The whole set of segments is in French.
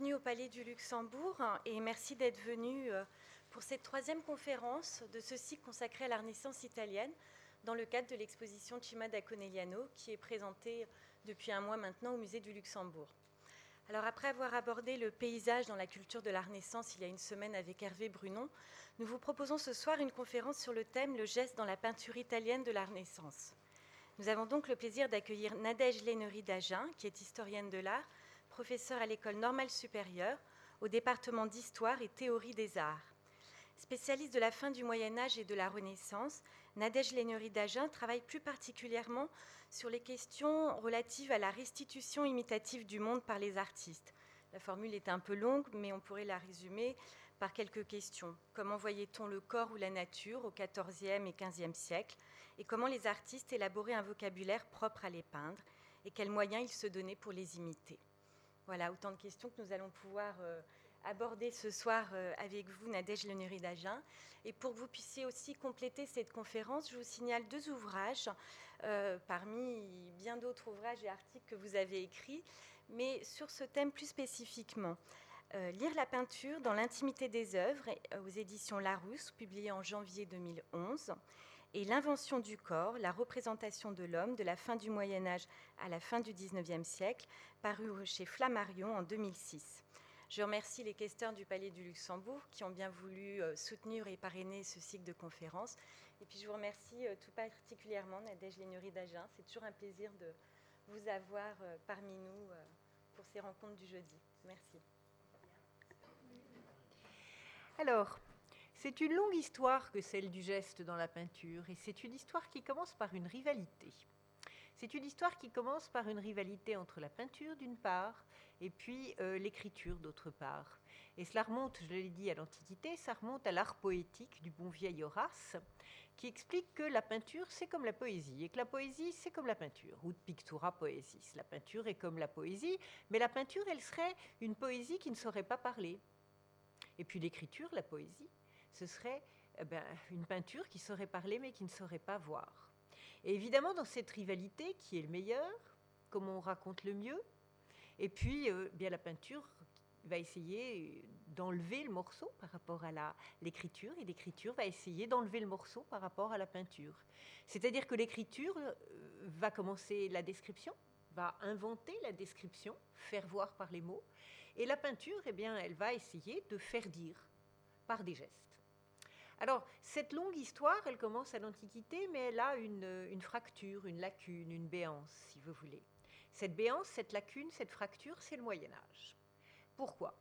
bienvenue au Palais du Luxembourg et merci d'être venu euh, pour cette troisième conférence de ce cycle consacré à la Renaissance italienne dans le cadre de l'exposition Cima da Conegliano qui est présentée depuis un mois maintenant au Musée du Luxembourg. Alors après avoir abordé le paysage dans la culture de la Renaissance il y a une semaine avec Hervé Brunon, nous vous proposons ce soir une conférence sur le thème Le geste dans la peinture italienne de la Renaissance. Nous avons donc le plaisir d'accueillir Nadège Lénery d'Agen, qui est historienne de l'art, professeure à l'école normale supérieure au département d'histoire et théorie des arts. Spécialiste de la fin du Moyen Âge et de la Renaissance, Nadège Lénery d'Agen travaille plus particulièrement sur les questions relatives à la restitution imitative du monde par les artistes. La formule est un peu longue, mais on pourrait la résumer par quelques questions. Comment voyait-on le corps ou la nature au XIVe et XVe siècle Et comment les artistes élaboraient un vocabulaire propre à les peindre? Et quels moyens ils se donnaient pour les imiter? Voilà, autant de questions que nous allons pouvoir euh, aborder ce soir euh, avec vous, Nadège Lenury d'Agen. Et pour que vous puissiez aussi compléter cette conférence, je vous signale deux ouvrages euh, parmi bien d'autres ouvrages et articles que vous avez écrits, mais sur ce thème plus spécifiquement. Lire la peinture dans l'intimité des œuvres aux éditions Larousse, publié en janvier 2011, et L'invention du corps, la représentation de l'homme de la fin du Moyen Âge à la fin du XIXe siècle, paru chez Flammarion en 2006. Je remercie les questeurs du Palais du Luxembourg qui ont bien voulu euh, soutenir et parrainer ce cycle de conférences. Et puis je vous remercie euh, tout particulièrement, Nadège Lénury d'Agen. C'est toujours un plaisir de vous avoir euh, parmi nous pour ces rencontres du jeudi. Merci. Alors, c'est une longue histoire que celle du geste dans la peinture, et c'est une histoire qui commence par une rivalité. C'est une histoire qui commence par une rivalité entre la peinture d'une part et puis euh, l'écriture d'autre part. Et cela remonte, je l'ai dit, à l'Antiquité, ça remonte à l'art poétique du bon vieil Horace, qui explique que la peinture, c'est comme la poésie, et que la poésie, c'est comme la peinture, ou de pictura poesis. La peinture est comme la poésie, mais la peinture, elle serait une poésie qui ne saurait pas parler. Et puis l'écriture, la poésie, ce serait eh ben, une peinture qui saurait parler, mais qui ne saurait pas voir. Et évidemment, dans cette rivalité, qui est le meilleur, comme on raconte le mieux, et puis, euh, bien la peinture va essayer d'enlever le morceau par rapport à l'écriture, et l'écriture va essayer d'enlever le morceau par rapport à la peinture. C'est-à-dire que l'écriture euh, va commencer la description, va inventer la description, faire voir par les mots, et la peinture, eh bien, elle va essayer de faire dire par des gestes. Alors, cette longue histoire, elle commence à l'Antiquité, mais elle a une, fracture, une lacune, une béance, si vous voulez. Cette béance, cette lacune, cette fracture, c'est le Moyen Âge. Pourquoi?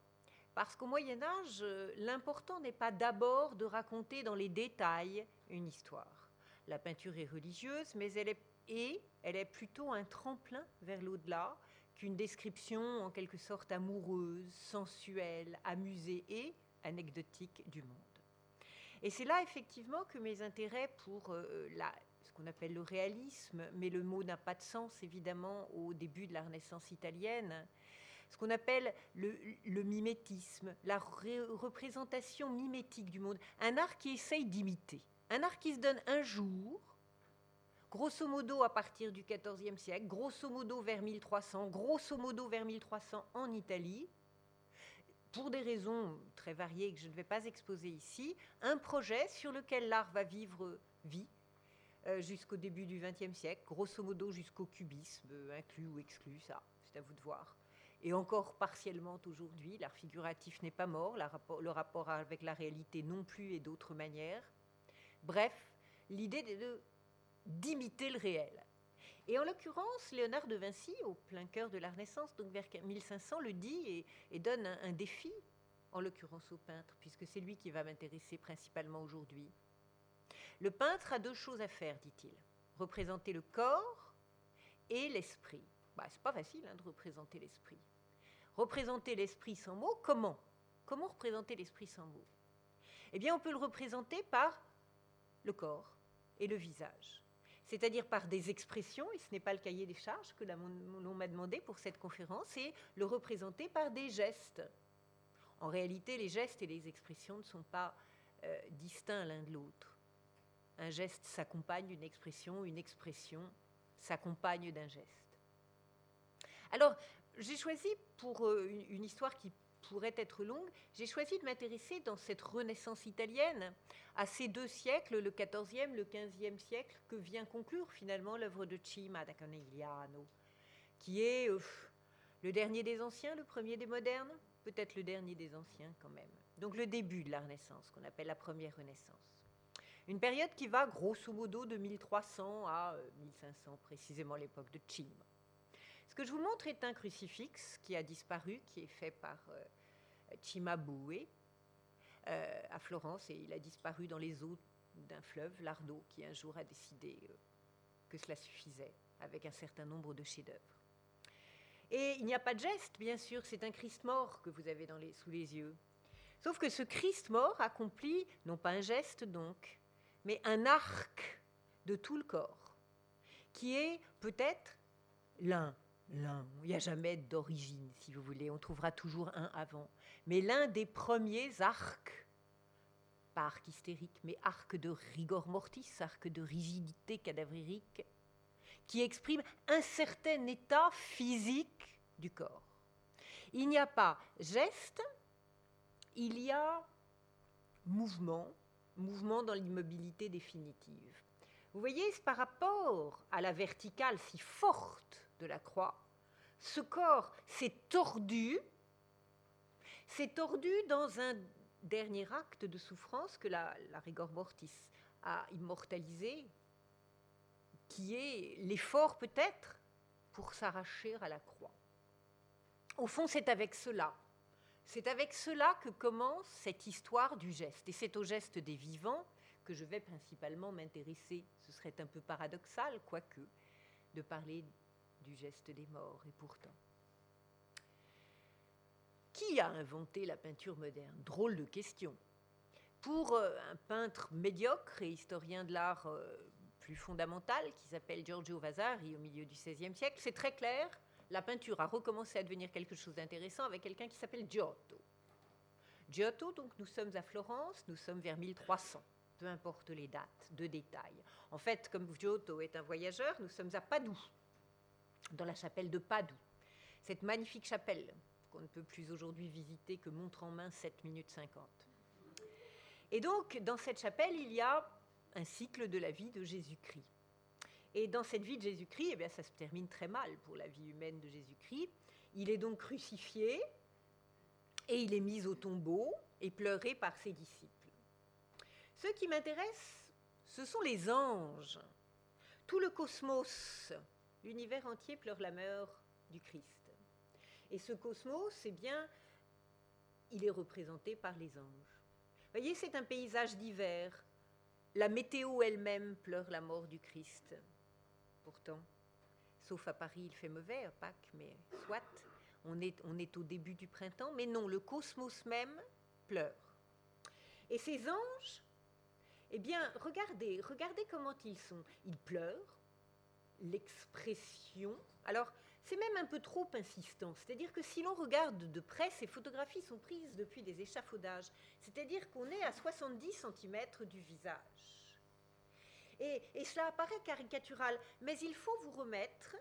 Parce qu'au Moyen Âge, l'important n'est pas d'abord de raconter dans les détails une histoire. La peinture est religieuse, mais elle est, elle est plutôt un tremplin vers l'au-delà qu'une description en quelque sorte amoureuse, sensuelle, amusée et anecdotique du monde. Et c'est là effectivement que mes intérêts pour euh, la, qu'on appelle le réalisme, mais le mot n'a pas de sens évidemment au début de la Renaissance italienne, ce qu'on appelle le, mimétisme, la représentation mimétique du monde, un art qui essaye d'imiter, un art qui se donne un jour, grosso modo à partir du XIVe siècle, grosso modo vers 1300, grosso modo vers 1300 en Italie, pour des raisons très variées que je ne vais pas exposer ici, un projet sur lequel l'art va vivre vie euh, jusqu'au début du XXe siècle, grosso modo jusqu'au cubisme, inclus ou exclu, ça, c'est à vous de voir. Et encore partiellement aujourd'hui, l'art figuratif n'est pas mort, le rapport avec la réalité non plus et d'autres manières. Bref, l'idée d'imiter le réel. Et en l'occurrence, Léonard de Vinci, au plein cœur de la Renaissance, donc vers 1500, le dit et, donne un défi, en l'occurrence au peintre, puisque c'est lui qui va m'intéresser principalement aujourd'hui. Le peintre a deux choses à faire, dit-il. Représenter le corps et l'esprit. Bah, c'est pas facile hein, de représenter l'esprit. Représenter l'esprit sans mots, comment? Comment représenter l'esprit sans mots? Eh bien, on peut le représenter par le corps et le visage, c'est-à-dire par des expressions, et ce n'est pas le cahier des charges que l'on m'a demandé pour cette conférence, c'est le représenter par des gestes. En réalité, les gestes et les expressions ne sont pas euh, distincts l'un de l'autre. Un geste s'accompagne d'une expression, une expression s'accompagne d'un geste. Alors, j'ai choisi pour euh, une, histoire qui pourrait être longue, j'ai choisi de m'intéresser dans cette Renaissance italienne à ces deux siècles, le XIVe, le XVe siècle, que vient conclure finalement l'œuvre de Cima da Conegliano, qui est euh, le dernier des anciens, le premier des modernes, peut-être le dernier des anciens quand même. Donc le début de la Renaissance, qu'on appelle la première Renaissance. Une période qui va grosso modo de 1300 à 1500, euh, précisément l'époque de Cima. Ce que je vous montre est un crucifix qui a disparu, qui est fait par euh, Cimabue euh, à Florence et il a disparu dans les eaux d'un fleuve, l'Ardo, qui un jour a décidé euh, que cela suffisait avec un certain nombre de chefs-d'œuvre. Et il n'y a pas de geste, bien sûr, c'est un Christ mort que vous avez sous les yeux. Sauf que ce Christ mort accomplit, non pas un geste donc, mais un arc de tout le corps, qui est peut-être l'un l'un. Il n'y a jamais d'origine, si vous voulez. On trouvera toujours un avant. Mais l'un des premiers arcs, pas arc hystérique, mais arc de rigor mortis, arc de rigidité cadavérique, qui exprime un certain état physique du corps. Il n'y a pas geste, il y a mouvement, mouvement dans l'immobilité définitive. Vous voyez, par rapport à la verticale si forte de la croix, ce corps s'est tordu, s'est tordu dans un dernier acte de souffrance que la, la rigor mortis a immortalisé, qui est l'effort peut-être pour s'arracher à la croix. Au fond, c'est avec cela, c'est avec cela que commence cette histoire du geste. Et c'est au geste des vivants que je vais principalement m'intéresser. Ce serait un peu paradoxal, quoique, de parler du geste des morts, et pourtant. Qui a inventé la peinture moderne? Drôle de question. Pour euh, un peintre médiocre et historien de l'art euh, plus fondamental, qui s'appelle Giorgio Vasari au milieu du XVIe siècle, c'est très clair, la peinture a recommencé à devenir quelque chose d'intéressant avec quelqu'un qui s'appelle Giotto. Giotto, donc nous sommes à Florence, nous sommes vers 1300, peu importe les dates, de détails. En fait, comme Giotto est un voyageur, nous sommes à Padoue, dans la chapelle de Padoue. Cette magnifique chapelle qu'on ne peut plus aujourd'hui visiter que montre en main 7 minutes 50. Et donc, dans cette chapelle, il y a un cycle de la vie de Jésus-Christ. Et dans cette vie de Jésus-Christ, eh ça se termine très mal pour la vie humaine de Jésus-Christ. Il est donc crucifié et il est mis au tombeau et pleuré par ses disciples. Ce qui m'intéresse, ce sont les anges. Tout le cosmos l'univers entier pleure la mort du Christ. Et ce cosmos, c'est bien, il est représenté par les anges. Vous voyez, c'est un paysage d'hiver. La météo elle-même pleure la mort du Christ. Pourtant, sauf à Paris, il fait mauvais à Pâques, mais soit, on est, on est au début du printemps, mais non, le cosmos même pleure. Et ces anges, eh bien, regardez, regardez comment ils sont. Ils pleurent, l'expression. Alors, c'est même un peu trop insistant. C'est-à-dire que si l'on regarde de près, ces photographies sont prises depuis des échafaudages. C'est-à-dire qu'on est à 70 cm du visage. Et, cela apparaît caricatural, mais il faut vous remettre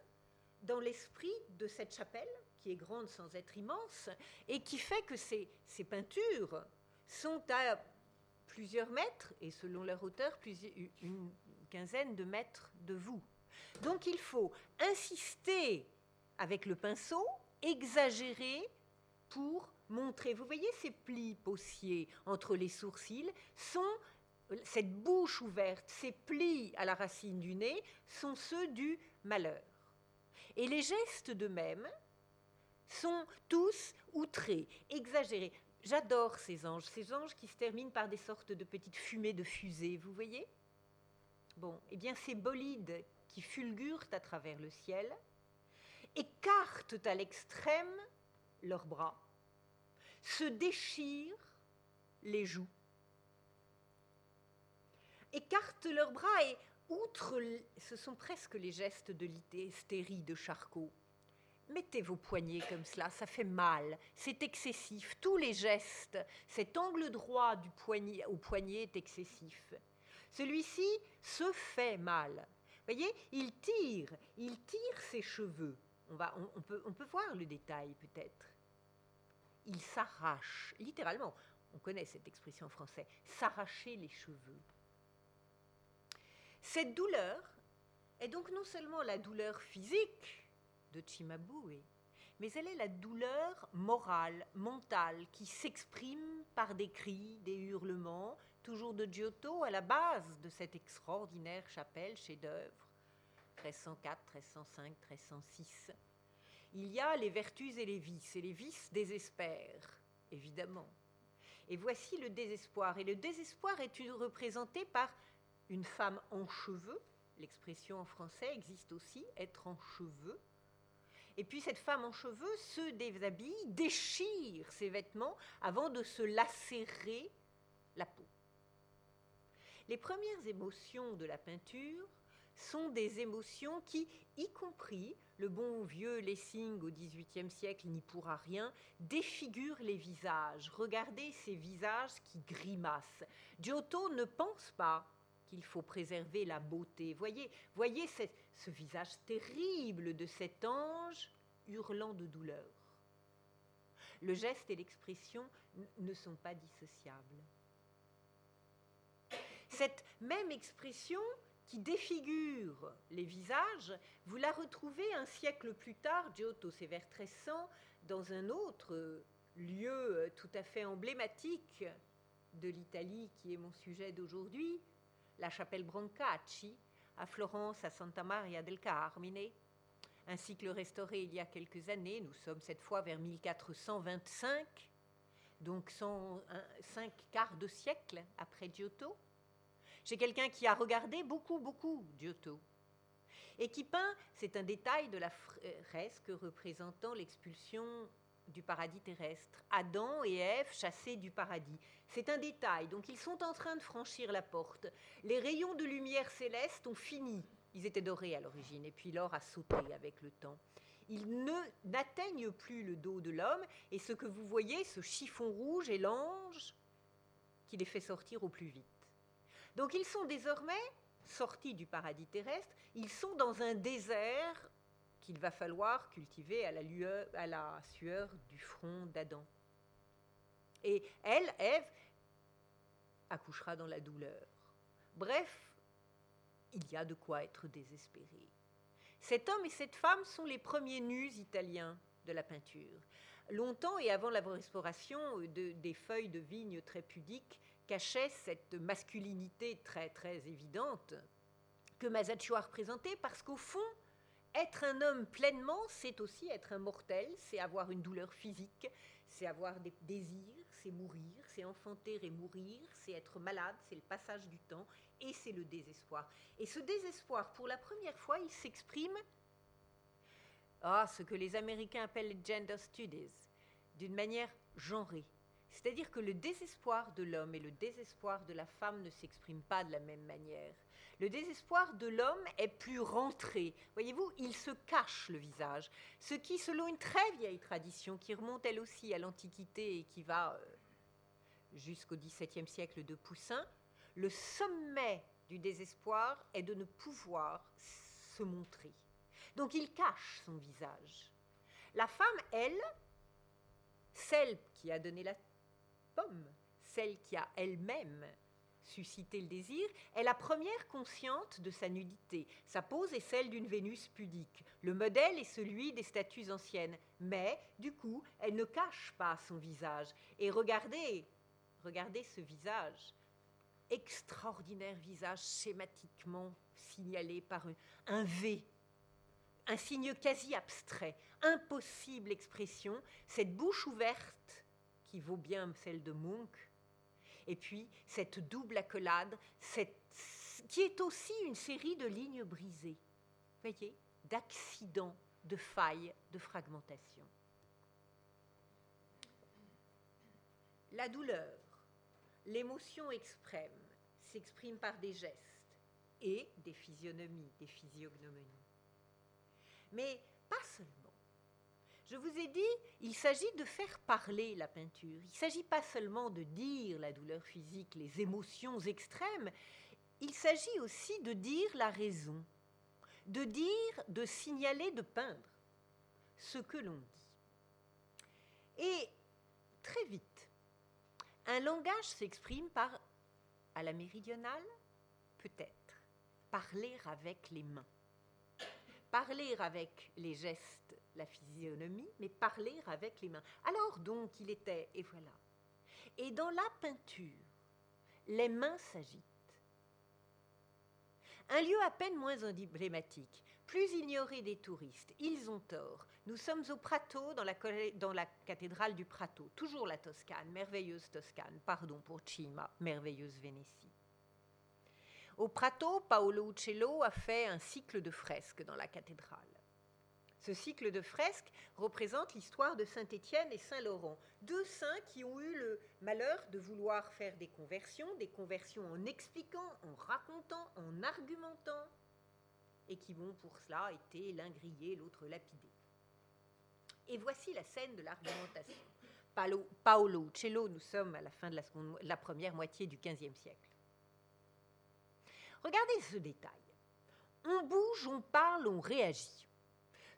dans l'esprit de cette chapelle, qui est grande sans être immense, et qui fait que ces peintures sont à plusieurs mètres, et selon leur hauteur, une quinzaine de mètres de vous. Donc il faut insister avec le pinceau, exagérer pour montrer. Vous voyez ces plis possiers entre les sourcils sont cette bouche ouverte, ces plis à la racine du nez sont ceux du malheur. Et les gestes de même sont tous outrés, exagérés. J'adore ces anges, ces anges qui se terminent par des sortes de petites fumées de fusée, vous voyez? Bon, eh bien ces bolides qui fulgurent à travers le ciel, écartent à l'extrême leurs bras, se déchirent les joues, écartent leurs bras et, outre, ce sont presque les gestes de l'hystérie de Charcot. Mettez vos poignets comme cela, ça fait mal, c'est excessif. Tous les gestes, cet angle droit du poignet au poignet est excessif. Celui-ci se fait mal voyez, il tire, il tire ses cheveux. On, peut voir le détail peut-être. il s'arrache, littéralement, on connaît cette expression en français, s'arracher les cheveux. Cette douleur est donc non seulement la douleur physique de Chimabue, mais elle est la douleur morale, mentale, qui s'exprime par des cris, des hurlements, toujours de Giotto à la base de cette extraordinaire chapelle chef-d'œuvre, 1304, 1305, 1306. Il y a les vertus et les vices, et les vices désespèrent, évidemment. Et voici le désespoir. Et le désespoir est représenté par une femme en cheveux. L'expression en français existe aussi, être en cheveux. Et puis cette femme en cheveux se déshabille, déchire ses vêtements avant de se lacérer la peau. Les premières émotions de la peinture sont des émotions qui, y compris le bon vieux Lessing au XVIIIe siècle n'y pourra rien, défigurent les visages. Regardez ces visages qui grimacent. Giotto ne pense pas qu'il faut préserver la beauté. Voyez, voyez ce visage terrible de cet ange hurlant de douleur. Le geste et l'expression ne sont pas dissociables. Cette même expression qui défigure les visages, vous la retrouvez un siècle plus tard, Giotto, c'est vers 1300, dans un autre lieu tout à fait emblématique de l'Italie qui est mon sujet d'aujourd'hui, la chapelle Brancacci, à Florence, à Santa Maria del Carmine, un cycle restauré il y a quelques années, nous sommes cette fois vers 1425, donc cinq quarts de siècle après Giotto. J'ai quelqu'un qui a regardé beaucoup, beaucoup Giotto et qui peint, c'est un détail de la fresque représentant l'expulsion du paradis terrestre. Adam et Ève chassés du paradis. C'est un détail. Donc ils sont en train de franchir la porte. Les rayons de lumière céleste ont fini. Ils étaient dorés à l'origine et puis l'or a sauté avec le temps. Ils ne n'atteignent plus le dos de l'homme et ce que vous voyez, ce chiffon rouge est l'ange qui les fait sortir au plus vite. Donc ils sont désormais sortis du paradis terrestre, ils sont dans un désert qu'il va falloir cultiver à la, sueur du front d'Adam. Et elle, Ève, accouchera dans la douleur. Bref, il y a de quoi être désespéré. Cet homme et cette femme sont les premiers nus italiens de la peinture. Longtemps et avant la restauration de, des feuilles de vigne très pudiques, cachait cette masculinité très très évidente que Masaccio a représentée, parce qu'au fond, être un homme pleinement, c'est aussi être un mortel, c'est avoir une douleur physique, c'est avoir des désirs, c'est mourir, c'est enfanter et mourir, c'est être malade, c'est le passage du temps, et c'est le désespoir. Et ce désespoir, pour la première fois, il s'exprime à ah, ce que les Américains appellent les gender studies, d'une manière genrée. C'est-à-dire que le désespoir de l'homme et le désespoir de la femme ne s'expriment pas de la même manière. Le désespoir de l'homme est plus rentré. Voyez-vous, il se cache le visage. Ce qui, selon une très vieille tradition qui remonte elle aussi à l'Antiquité et qui va euh, jusqu'au XVIIe siècle de Poussin, le sommet du désespoir est de ne pouvoir se montrer. Donc il cache son visage. La femme, elle, celle qui a donné la celle qui a elle-même suscité le désir, est la première consciente de sa nudité. Sa pose est celle d'une Vénus pudique. Le modèle est celui des statues anciennes. Mais, du coup, elle ne cache pas son visage. Et regardez, regardez ce visage, extraordinaire visage schématiquement signalé par un V, un signe quasi abstrait, impossible expression, cette bouche ouverte qui vaut bien celle de Munch, et puis cette double accolade, qui est aussi une série de lignes brisées, voyez, d'accidents, de failles, de fragmentation. La douleur, l'émotion extrême, s'exprime par des gestes et des physionomies, des physiognomonies. Mais pas seulement. Je vous ai dit, il s'agit de faire parler la peinture. Il ne s'agit pas seulement de dire la douleur physique, les émotions extrêmes, il s'agit aussi de dire la raison, de dire, de signaler, de peindre ce que l'on dit. Et très vite. Un langage s'exprime par, à la méridionale, peut-être, parler avec les mains. Parler avec les gestes, la physionomie, mais parler avec les mains. Alors donc il était, et voilà. Et dans la peinture, les mains s'agitent. Un lieu à peine moins emblématique, plus ignoré des touristes. Ils ont tort. Nous sommes au Prato, dans la, cathédrale du Prato. Toujours la Toscane, merveilleuse Toscane. Pardon pour Cima, merveilleuse Vénétie. Au Prato, Paolo Uccello a fait un cycle de fresques dans la cathédrale. Ce cycle de fresques représente l'histoire de Saint-Étienne et Saint-Laurent, deux saints qui ont eu le malheur de vouloir faire des conversions, des conversions en expliquant, en racontant, en argumentant, et qui vont pour cela été l'un grillé, l'autre lapidé. Et voici la scène de l'argumentation. Paolo, Paolo Uccello, nous sommes à la fin de la, la première moitié du XVe siècle. Regardez ce détail. On bouge, on parle, on réagit.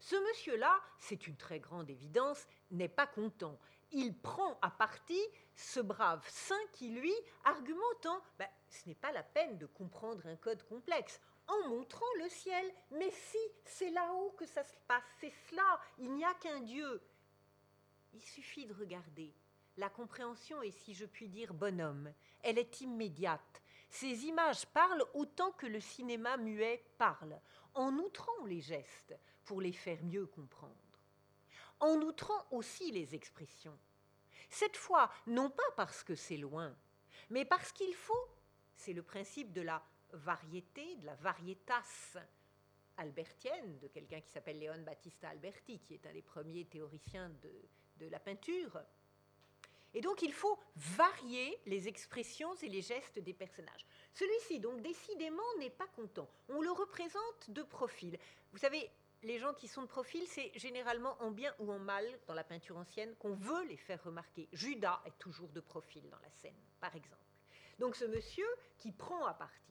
Ce monsieur-là, c'est une très grande évidence, n'est pas content. Il prend à partie ce brave saint qui, lui, argumentant, ben, ce n'est pas la peine de comprendre un code complexe en montrant le ciel. Mais si, c'est là-haut que ça se passe, c'est cela, il n'y a qu'un Dieu. Il suffit de regarder. La compréhension est, si je puis dire, bonhomme. Elle est immédiate. Ces images parlent autant que le cinéma muet parle, en outrant les gestes pour les faire mieux comprendre, en outrant aussi les expressions. Cette fois, non pas parce que c'est loin, mais parce qu'il faut, c'est le principe de la variété, de la varietas albertienne, de quelqu'un qui s'appelle Léon Battista Alberti, qui est un des premiers théoriciens de, de la peinture. Et donc il faut varier les expressions et les gestes des personnages. Celui-ci, donc décidément, n'est pas content. On le représente de profil. Vous savez, les gens qui sont de profil, c'est généralement en bien ou en mal dans la peinture ancienne qu'on veut les faire remarquer. Judas est toujours de profil dans la scène, par exemple. Donc ce monsieur qui prend à partie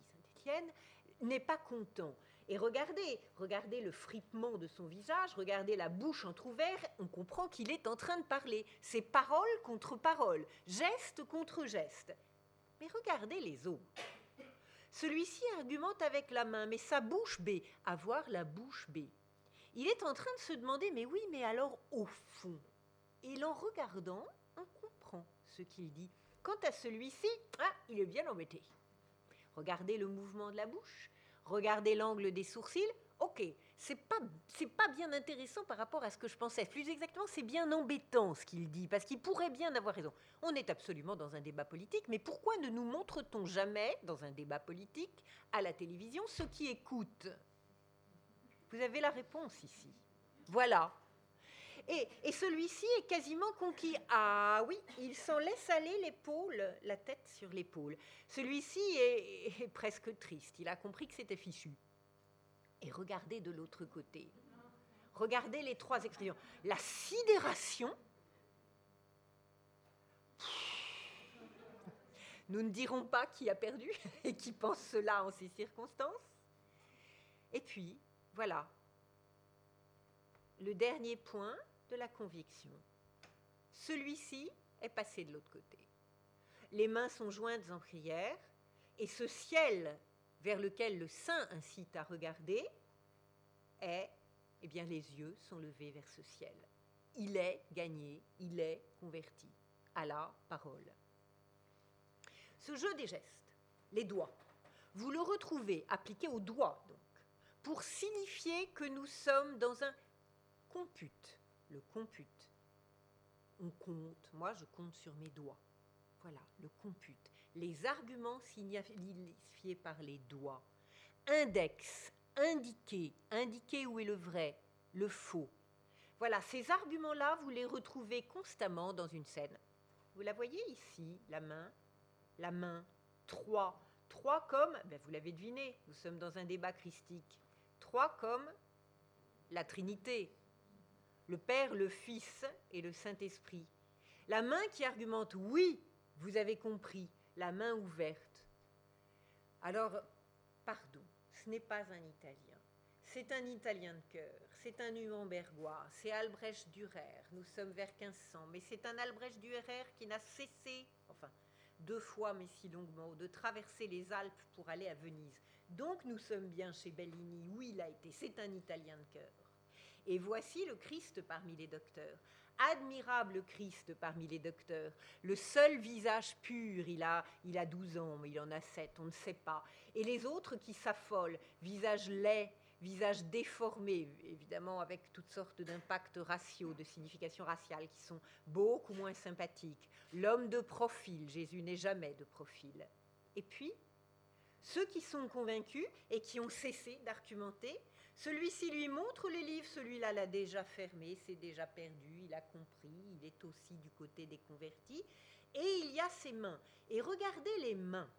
n'est pas content. Et regardez, regardez le fripement de son visage, regardez la bouche entr'ouverte, on comprend qu'il est en train de parler. C'est parole contre parole, geste contre geste. Mais regardez les autres. Celui-ci argumente avec la main, mais sa bouche B, avoir la bouche B. Il est en train de se demander, mais oui, mais alors au fond Et l'en regardant, on comprend ce qu'il dit. Quant à celui-ci, ah, il est bien embêté. Regardez le mouvement de la bouche, regardez l'angle des sourcils. Ok, c'est pas pas bien intéressant par rapport à ce que je pensais. Plus exactement, c'est bien embêtant ce qu'il dit parce qu'il pourrait bien avoir raison. On est absolument dans un débat politique, mais pourquoi ne nous montre-t-on jamais dans un débat politique à la télévision ceux qui écoutent Vous avez la réponse ici. Voilà, et, celui-ci est quasiment conquis. Ah oui, il s'en laisse aller l'épaule, la tête sur l'épaule. Celui-ci est, presque triste. Il a compris que c'était fichu. Et regardez de l'autre côté. Regardez les trois expressions. La sidération. Nous ne dirons pas qui a perdu et qui pense cela en ces circonstances. Et puis, voilà. Le dernier point, de la conviction. Celui-ci est passé de l'autre côté. Les mains sont jointes en prière, et ce ciel vers lequel le saint incite à regarder est, eh bien, les yeux sont levés vers ce ciel. Il est gagné, il est converti à la parole. Ce jeu des gestes, les doigts, vous le retrouvez appliqué aux doigts, donc, pour signifier que nous sommes dans un compute le compute. On compte, moi je compte sur mes doigts. Voilà, le compute. Les arguments signifiés par les doigts. Index, indiquer, indiquer où est le vrai, le faux. Voilà, ces arguments-là, vous les retrouvez constamment dans une scène. Vous la voyez ici, la main, la main, trois. Trois comme, ben vous l'avez deviné, nous sommes dans un débat christique. Trois comme la Trinité, le Père, le Fils et le Saint-Esprit. La main qui argumente oui, vous avez compris, la main ouverte. Alors, pardon, ce n'est pas un Italien, c'est un Italien de cœur, c'est un Nurembergois, c'est Albrecht Dürer, nous sommes vers 1500, mais c'est un Albrecht Dürer qui n'a cessé, enfin, deux fois mais si longuement, de traverser les Alpes pour aller à Venise. Donc nous sommes bien chez Bellini, où il a été, c'est un Italien de cœur. Et voici le Christ parmi les docteurs. Admirable Christ parmi les docteurs. Le seul visage pur, il a, il a 12 ans, mais il en a 7, on ne sait pas. Et les autres qui s'affolent, visage laid, visage déformé, évidemment avec toutes sortes d'impacts raciaux, de significations raciales qui sont beaucoup moins sympathiques. L'homme de profil, Jésus n'est jamais de profil. Et puis, ceux qui sont convaincus et qui ont cessé d'argumenter, celui-ci lui montre les livres, celui-là l'a déjà fermé, c'est déjà perdu, il a compris, il est aussi du côté des convertis. Et il y a ses mains. Et regardez les mains.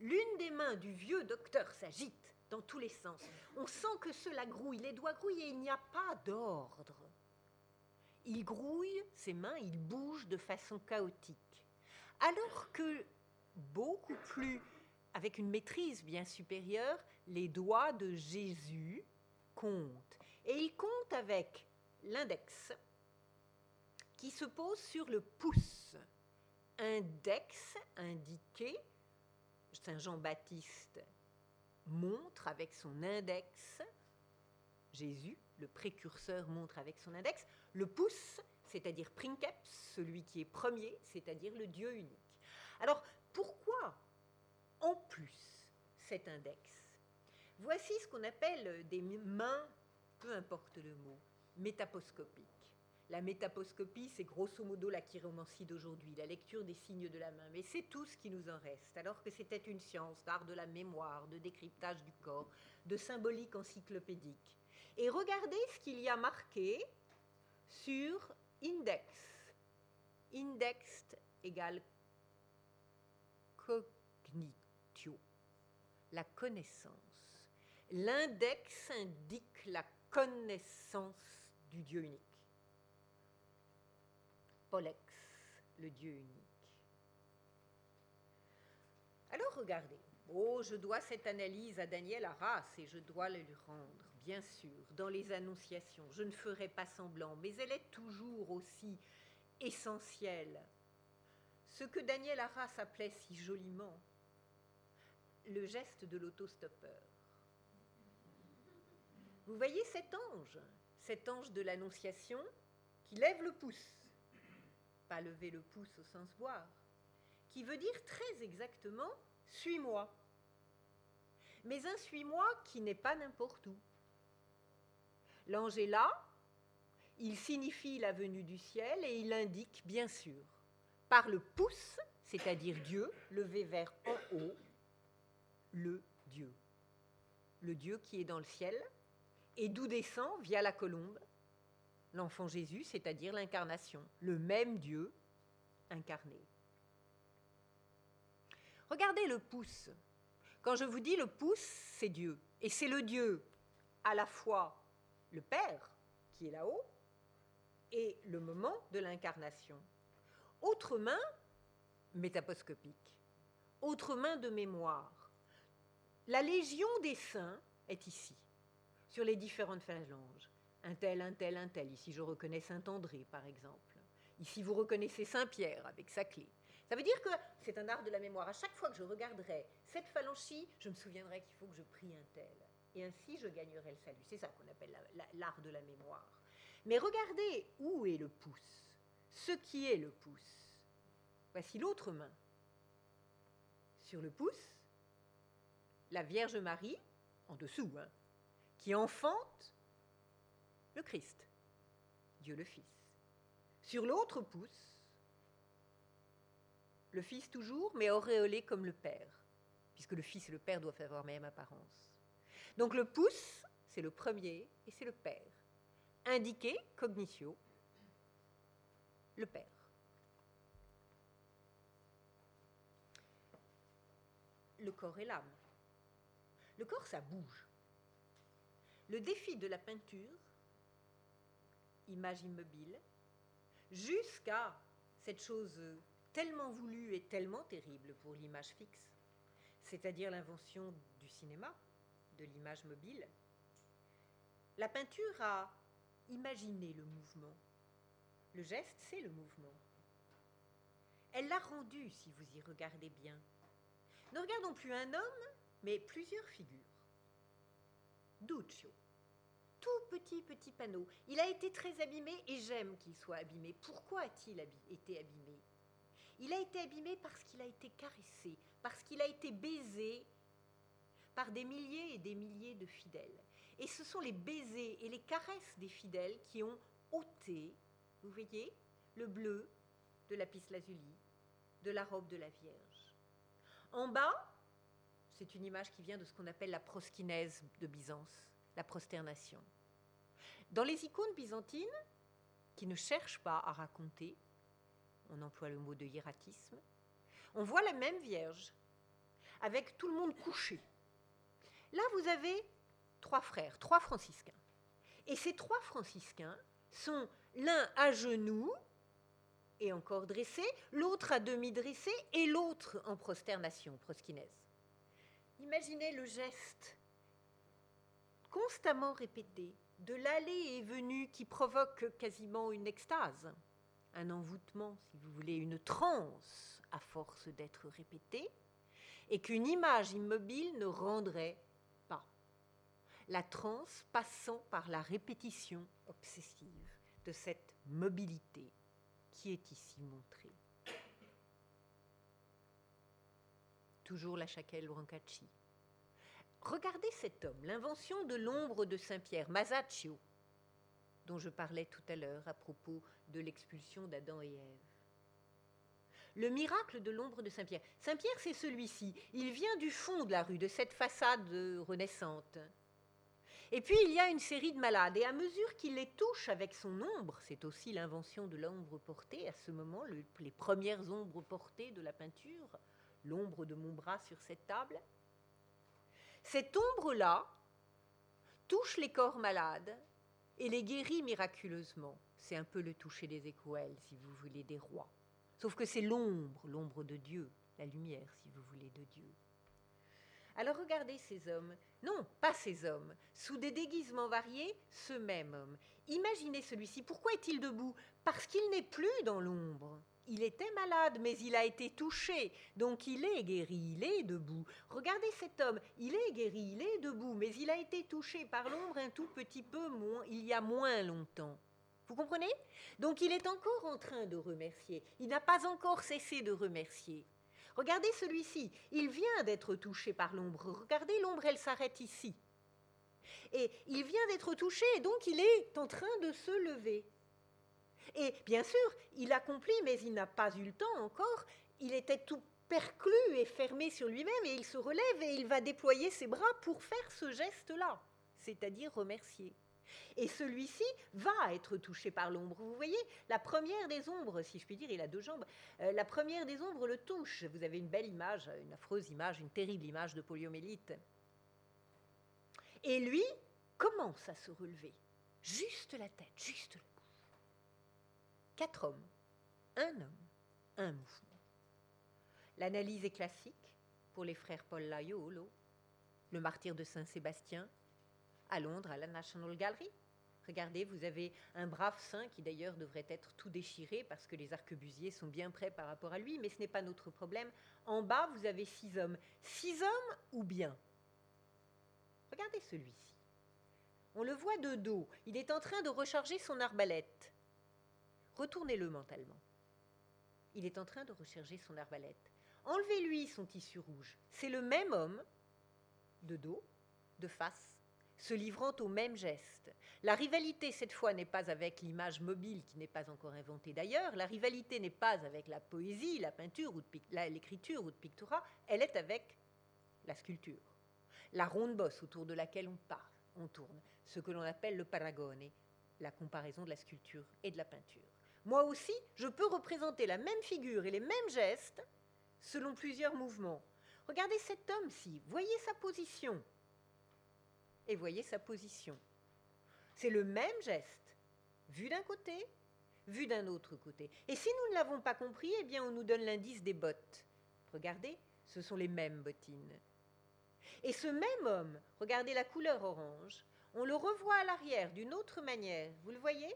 L'une des mains du vieux docteur s'agite dans tous les sens. On sent que cela grouille, les doigts grouillent et il n'y a pas d'ordre. Il grouille, ses mains, il bouge de façon chaotique. Alors que beaucoup plus, avec une maîtrise bien supérieure, les doigts de Jésus comptent. Et il compte avec l'index qui se pose sur le pouce. Index indiqué, Saint Jean-Baptiste montre avec son index, Jésus, le précurseur, montre avec son index, le pouce, c'est-à-dire princeps, celui qui est premier, c'est-à-dire le Dieu unique. Alors, pourquoi en plus cet index Voici ce qu'on appelle des mains, peu importe le mot, métaposcopiques. La métaposcopie, c'est grosso modo la chiromancie d'aujourd'hui, la lecture des signes de la main. Mais c'est tout ce qui nous en reste, alors que c'était une science d'art de la mémoire, de décryptage du corps, de symbolique encyclopédique. Et regardez ce qu'il y a marqué sur index. Index égale cognitio, la connaissance. L'index indique la connaissance du Dieu unique. Polex, le Dieu unique. Alors regardez, oh, je dois cette analyse à Daniel Arras et je dois le lui rendre, bien sûr, dans les annonciations. Je ne ferai pas semblant, mais elle est toujours aussi essentielle. Ce que Daniel Arras appelait si joliment le geste de l'autostoppeur. Vous voyez cet ange, cet ange de l'annonciation qui lève le pouce lever le pouce au sens voir, qui veut dire très exactement suis-moi. Mais un suis-moi qui n'est pas n'importe où. L'ange est là, il signifie la venue du ciel et il indique, bien sûr, par le pouce, c'est-à-dire Dieu, levé vers en haut, le Dieu. Le Dieu qui est dans le ciel et d'où descend, via la colombe, l'enfant Jésus, c'est-à-dire l'incarnation, le même Dieu incarné. Regardez le pouce. Quand je vous dis le pouce, c'est Dieu. Et c'est le Dieu à la fois le Père, qui est là-haut, et le moment de l'incarnation. Autre main, métaposcopique. Autre main de mémoire. La légion des saints est ici, sur les différentes phalanges un tel, un tel, un tel. Ici, je reconnais Saint-André, par exemple. Ici, vous reconnaissez Saint-Pierre avec sa clé. Ça veut dire que c'est un art de la mémoire. À chaque fois que je regarderai cette phalangie, je me souviendrai qu'il faut que je prie un tel. Et ainsi, je gagnerai le salut. C'est ça qu'on appelle l'art de la mémoire. Mais regardez où est le pouce. Ce qui est le pouce. Voici l'autre main. Sur le pouce, la Vierge Marie, en dessous, hein, qui enfante le Christ, Dieu le Fils. Sur l'autre pouce, le Fils toujours, mais auréolé comme le Père, puisque le Fils et le Père doivent avoir même apparence. Donc le pouce, c'est le premier et c'est le Père. Indiqué, cognitio, le Père. Le corps et l'âme. Le corps, ça bouge. Le défi de la peinture, image immobile, jusqu'à cette chose tellement voulue et tellement terrible pour l'image fixe, c'est-à-dire l'invention du cinéma, de l'image mobile, La peinture a imaginé le mouvement. Le geste, c'est le mouvement. Elle l'a rendu, si vous y regardez bien. Ne regardons plus un homme, mais plusieurs figures. Duccio, tout petit, petit panneau. Il a été très abîmé et j'aime qu'il soit abîmé. Pourquoi a-t-il été abîmé? Il a été abîmé parce qu'il a été caressé, parce qu'il a été baisé par des milliers et des milliers de fidèles. Et ce sont les baisers et les caresses des fidèles qui ont ôté, vous voyez, le bleu de la piste lazuli, de la robe de la Vierge. En bas, c'est une image qui vient de ce qu'on appelle la proskinèse de Byzance, la prosternation. Dans les icônes byzantines, qui ne cherchent pas à raconter, on emploie le mot de hiératisme, on voit la même Vierge, avec tout le monde couché. Là, vous avez trois frères, trois franciscains. Et ces trois franciscains sont l'un à genoux et encore dressé, l'autre à demi dressé et l'autre en prosternation, proskinèse. Imaginez le geste constamment répété de l'aller et venue qui provoque quasiment une extase, un envoûtement, si vous voulez, une transe à force d'être répétée, et qu'une image immobile ne rendrait la transe passant par la répétition obsessive de cette mobilité qui est ici montrée. Toujours la Chaquelle Brancacci. Regardez cet homme, l'invention de l'ombre de Saint-Pierre, Masaccio, dont je parlais tout à l'heure à propos de l'expulsion d'Adam et Ève. Le miracle de l'ombre de Saint-Pierre. Saint-Pierre, c'est celui-ci. Il vient du fond de la rue, de cette façade renaissante. Et puis il y a une série de malades, et à mesure qu'il les touche avec son ombre, c'est aussi l'invention de l'ombre portée, à ce moment, les premières ombres portées de la peinture, l'ombre de mon bras sur cette table, cette ombre-là touche les corps malades et les guérit miraculeusement. C'est un peu le toucher des écoelles, si vous voulez, des rois. Sauf que c'est l'ombre, l'ombre de Dieu, la lumière, si vous voulez, de Dieu. Alors regardez ces hommes. Non, pas ces hommes. Sous des déguisements variés, ce même homme. Imaginez celui-ci. Pourquoi est-il debout? Parce qu'il n'est plus dans l'ombre. Il était malade, mais il a été touché, donc il est guéri, il est debout. Regardez cet homme, il est guéri, il est debout, mais il a été touché par l'ombre un tout petit peu moins, il y a moins longtemps. Vous comprenez? Donc il est encore en train de remercier, il n'a pas encore cessé de remercier. Regardez celui-ci, il vient d'être touché par l'ombre. Regardez, l'ombre, elle s'arrête ici. Et il vient d'être touché, donc il est en train de se lever. Et bien sûr, il accomplit, mais il n'a pas eu le temps encore. Il était tout perclus et fermé sur lui-même, et il se relève et il va déployer ses bras pour faire ce geste-là, c'est-à-dire remercier. Et celui-ci va être touché par l'ombre. Vous voyez, la première des ombres, si je puis dire, il a deux jambes, euh, la première des ombres le touche. Vous avez une belle image, une affreuse image, une terrible image de poliomélite. Et lui commence à se relever. Juste la tête, juste le. Quatre hommes, un homme, un mouvement. L'analyse est classique pour les frères Paul Laiolo, le martyr de Saint-Sébastien, à Londres, à la National Gallery. Regardez, vous avez un brave saint qui d'ailleurs devrait être tout déchiré parce que les arquebusiers sont bien prêts par rapport à lui, mais ce n'est pas notre problème. En bas, vous avez six hommes. Six hommes ou bien? Regardez celui-ci. On le voit de dos. Il est en train de recharger son arbalète. Retournez-le mentalement. Il est en train de recharger son arbalète. Enlevez-lui son tissu rouge. C'est le même homme, de dos, de face, se livrant au même geste. La rivalité, cette fois, n'est pas avec l'image mobile qui n'est pas encore inventée d'ailleurs. La rivalité n'est pas avec la poésie, la peinture, ou l'écriture ou de pictura. Elle est avec la sculpture. La ronde bosse autour de laquelle on part, on tourne. Ce que l'on appelle le paragone, la comparaison de la sculpture et de la peinture. Moi aussi, je peux représenter la même figure et les mêmes gestes selon plusieurs mouvements. Regardez cet homme-ci, voyez sa position, et voyez sa position. C'est le même geste, vu d'un côté, vu d'un autre côté. Et si nous ne l'avons pas compris, eh bien on nous donne l'indice des bottes. Regardez, ce sont les mêmes bottines. Et ce même homme, regardez la couleur orange, On le revoit à l'arrière d'une autre manière. Vous le voyez?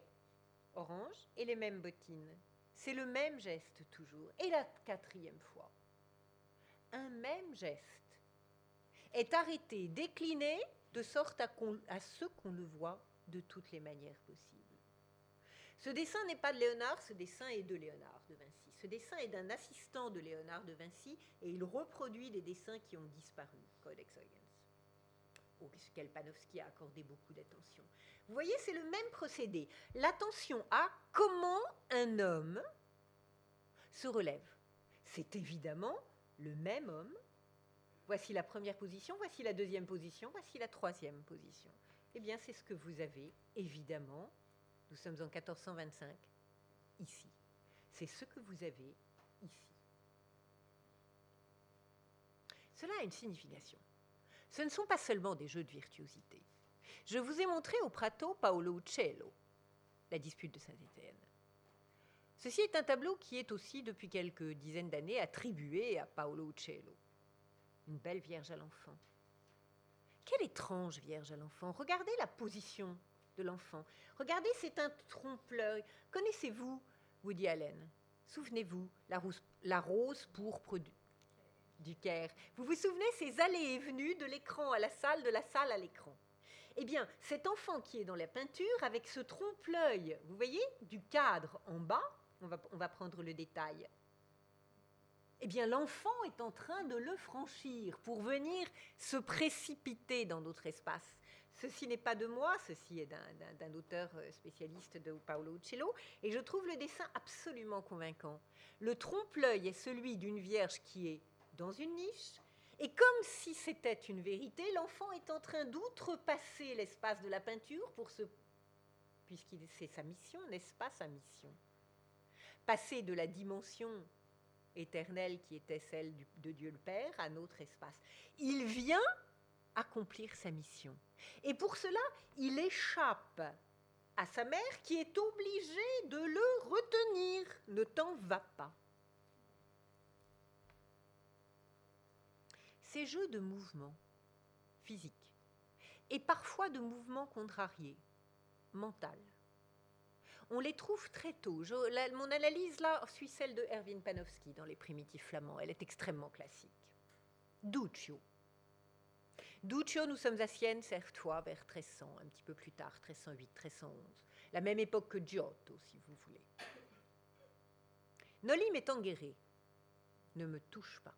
Orange et les mêmes bottines. C'est le même geste toujours. Et la quatrième fois, un même geste est arrêté, décliné, de sorte à, ce qu'on le voit de toutes les manières possibles. Ce dessin n'est pas de Léonard, ce dessin est de Léonard de Vinci. Ce dessin est d'un assistant de Léonard de Vinci et il reproduit des dessins qui ont disparu, Codex Huygens, auquel Panofsky a accordé beaucoup d'attention. Vous voyez, c'est le même procédé. L'attention à comment un homme se relève. C'est évidemment le même homme. Voici la première position, voici la deuxième position, voici la troisième position. Eh bien, c'est ce que vous avez, évidemment, nous sommes en 1425, ici. C'est ce que vous avez ici. Cela a une signification. Ce ne sont pas seulement des jeux de virtuosité. Je vous ai montré au Prato Paolo Uccello, la dispute de Saint-Étienne. Ceci est un tableau qui est aussi, depuis quelques dizaines d'années, attribué à Paolo Uccello. Une belle Vierge à l'enfant. Quelle étrange Vierge à l'enfant. Regardez la position de l'enfant. Regardez, c'est un trompe-l'œil. Connaissez-vous Woody Allen? Souvenez-vous, la la rose pourpre du, Caire. Vous vous souvenez ces allées et venues de l'écran à la salle, de la salle à l'écran Eh bien, cet enfant qui est dans la peinture, avec ce trompe-l'œil, vous voyez, du cadre en bas, on va, on va prendre le détail, eh bien l'enfant est en train de le franchir pour venir se précipiter dans notre espace. Ceci n'est pas de moi, ceci est d'un auteur euh, spécialiste de Paolo Uccello, et je trouve le dessin absolument convaincant. Le trompe-l'œil est celui d'une vierge qui est dans une niche, et comme si c'était une vérité, l'enfant est en train d'outrepasser l'espace de la peinture pour se... puisqu'il c'est sa mission, n'est-ce pas sa mission? Passer de la dimension éternelle qui était celle de Dieu le Père à notre espace. Il vient accomplir sa mission. Et pour cela, il échappe à sa mère qui est obligée de le retenir. Ne t'en va pas. Ces jeux de mouvements physiques et parfois de mouvements contrariés, mental, on les trouve très tôt. mon analyse là suit celle de Erwin Panofsky dans Les Primitifs Flamands. Elle est extrêmement classique. Duccio, Duccio, nous sommes à Sienne, serve-toi, vers 1300, un petit peu plus tard, 1308, 1311. La même époque que Giotto, si vous voulez. Noli Metangere, ne me touche pas,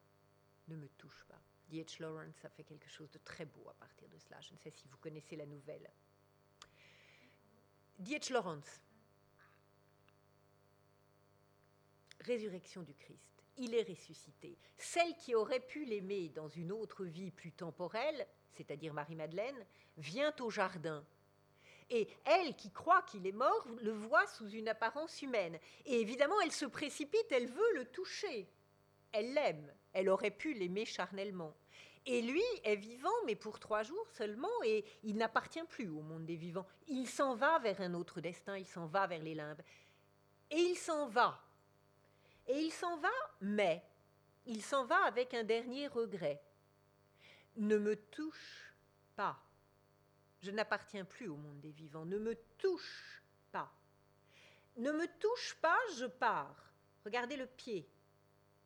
ne me touche pas. D.H. Lawrence a fait quelque chose de très beau à partir de cela. Je ne sais si vous connaissez la nouvelle. D.H. Lawrence, Résurrection du Christ il est ressuscité. Celle qui aurait pu l'aimer dans une autre vie plus temporelle, c'est-à-dire Marie-Madeleine, vient au jardin. Et elle, qui croit qu'il est mort, le voit sous une apparence humaine. Et évidemment, elle se précipite, elle veut le toucher. Elle l'aime, elle aurait pu l'aimer charnellement. Et lui est vivant, mais pour trois jours seulement, et il n'appartient plus au monde des vivants. Il s'en va vers un autre destin, il s'en va vers les limbes. Et il s'en va et il s'en va, mais il s'en va avec un dernier regret. Ne me touche pas. Je n'appartiens plus au monde des vivants. Ne me touche pas. Ne me touche pas, je pars. Regardez le pied.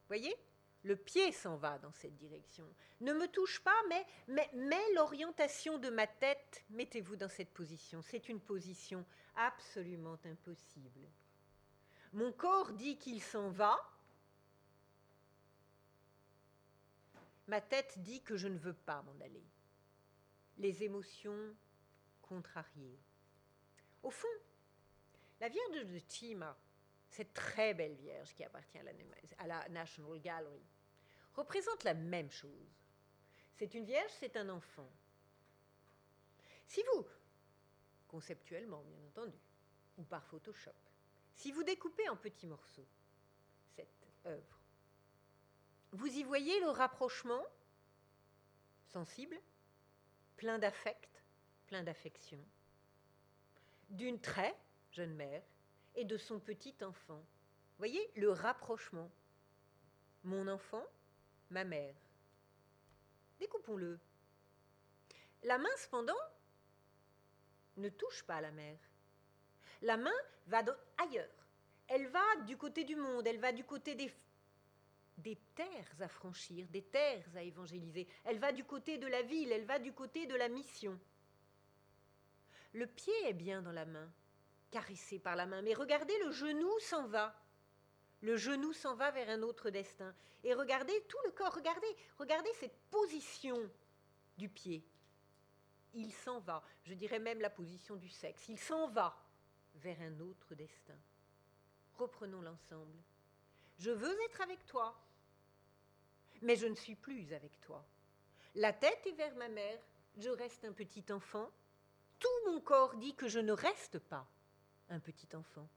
Voyez? Le pied s'en va dans cette direction. Ne me touche pas, mais, mais, l'orientation de ma tête, mettez-vous dans cette position. C'est une position absolument impossible. Mon corps dit qu'il s'en va. Ma tête dit que je ne veux pas m'en aller. Les émotions contrariées. Au fond, la Vierge de Chima, cette très belle Vierge qui appartient à la, National Gallery, représente la même chose. C'est une Vierge, c'est un enfant. Si vous, conceptuellement bien entendu, ou par Photoshop, si vous découpez en petits morceaux cette œuvre, vous y voyez le rapprochement sensible, plein d'affect, plein d'affection, d'une très jeune mère et de son petit enfant. Voyez le rapprochement. Mon enfant, ma mère. Découpons-le. La main, cependant, ne touche pas la mer. La main va ailleurs. Elle va du côté du monde, elle va du côté des, des terres à franchir, des terres à évangéliser. Elle va du côté de la ville, elle va du côté de la mission. Le pied est bien dans la main, caressé par la main, mais regardez, le genou s'en va. Le genou s'en va vers un autre destin. Et regardez tout le corps, regardez, regardez cette position du pied. Il s'en va, je dirais même la position du sexe, il s'en va vers un autre destin. Reprenons l'ensemble. Je veux être avec toi, mais je ne suis plus avec toi. La tête est vers ma mère, je reste un petit enfant. Tout mon corps dit que je ne reste pas un petit enfant,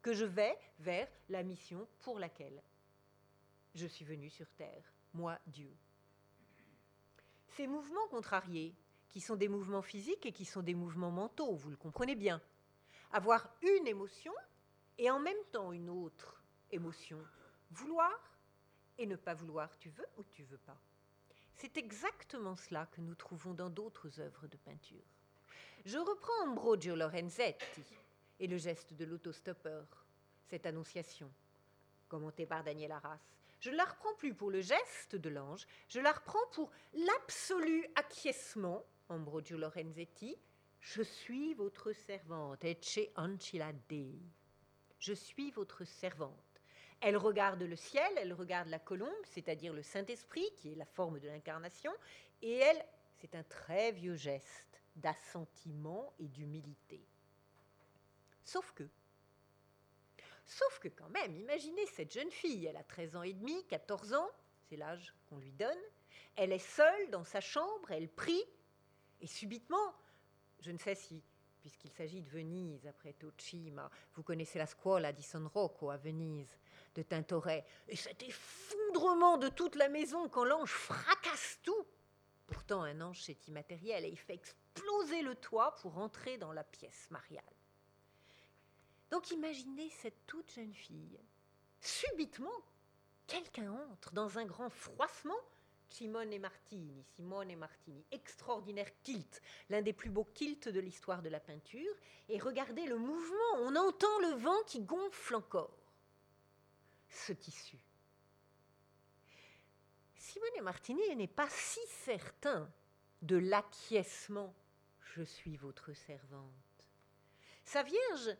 que je vais vers la mission pour laquelle je suis venu sur terre, moi Dieu. Ces mouvements contrariés, qui sont des mouvements physiques et qui sont des mouvements mentaux, vous le comprenez bien. Avoir une émotion et en même temps une autre émotion. Vouloir et ne pas vouloir, tu veux ou tu veux pas. C'est exactement cela que nous trouvons dans d'autres œuvres de peinture. Je reprends Ambrogio Lorenzetti et le geste de l'autostoppeur, cette annonciation, commentée par Daniel Arras. Je ne la reprends plus pour le geste de l'ange, je la reprends pour l'absolu acquiescement, Ambrogio Lorenzetti, je suis votre servante, ecce ancilla Dei. Je suis votre servante. Elle regarde le ciel, elle regarde la colombe, c'est-à-dire le Saint-Esprit, qui est la forme de l'incarnation, et elle, c'est un très vieux geste d'assentiment et d'humilité. Sauf que, sauf que quand même, imaginez cette jeune fille, elle a 13 ans et demi, 14 ans, c'est l'âge qu'on lui donne, elle est seule dans sa chambre, elle prie, et subitement, je ne sais si, puisqu'il s'agit de Venise après Tocci, vous connaissez la scuola di San Rocco à Venise, de Tintoret, et cet effondrement de toute la maison quand l'ange fracasse tout. Pourtant, un ange, c'est immatériel et il fait exploser le toit pour entrer dans la pièce mariale. Donc imaginez cette toute jeune fille. Subitement, quelqu'un entre dans un grand froissement Simone et Martini, Simone et Martini, extraordinaire kilt, l'un des plus beaux kilts de l'histoire de la peinture. Et regardez le mouvement, on entend le vent qui gonfle encore ce tissu. Simone et Martini n'est pas si certain de l'acquiescement Je suis votre servante. Sa Vierge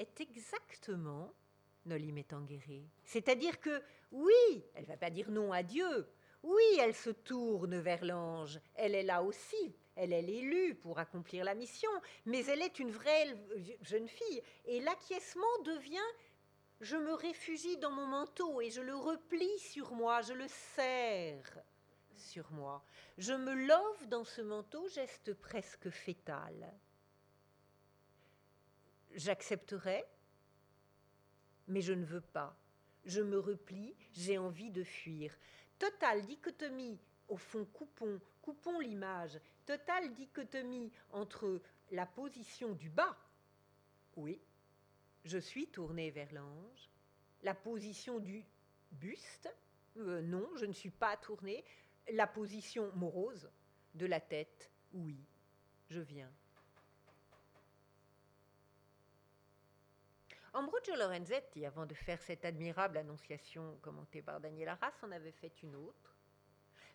est exactement Noli Metangere. C'est-à-dire que, oui, elle va pas dire non à Dieu, oui, elle se tourne vers l'ange, elle est là aussi, elle est l'élue pour accomplir la mission, mais elle est une vraie jeune fille, et l'acquiescement devient je me réfugie dans mon manteau et je le replie sur moi, je le serre sur moi. Je me love dans ce manteau, geste presque fétal. J'accepterai, mais je ne veux pas. Je me replie, j'ai envie de fuir. Totale dichotomie, au fond, coupons, coupons l'image. Totale dichotomie entre la position du bas, oui, je suis tournée vers l'ange, la position du buste, euh, non, je ne suis pas tournée, la position morose de la tête, oui, je viens. Ambrogio Lorenzetti, avant de faire cette admirable annonciation commentée par Daniel Arras, en avait fait une autre.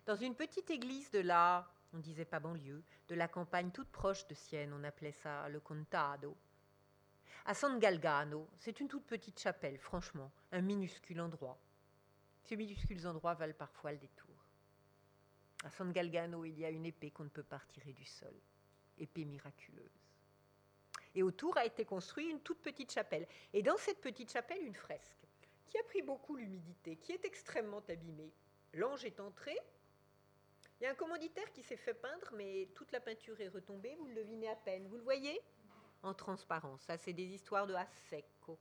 Dans une petite église de là, on disait pas banlieue, de la campagne toute proche de Sienne, on appelait ça le Contado. À San Galgano, c'est une toute petite chapelle, franchement, un minuscule endroit. Ces minuscules endroits valent parfois le détour. À San Galgano, il y a une épée qu'on ne peut pas retirer du sol, épée miraculeuse et autour a été construite une toute petite chapelle. Et dans cette petite chapelle, une fresque qui a pris beaucoup l'humidité, qui est extrêmement abîmée. L'ange est entré. Il y a un commanditaire qui s'est fait peindre, mais toute la peinture est retombée. Vous le devinez à peine. Vous le voyez? En transparence. Ça, c'est des histoires de a secco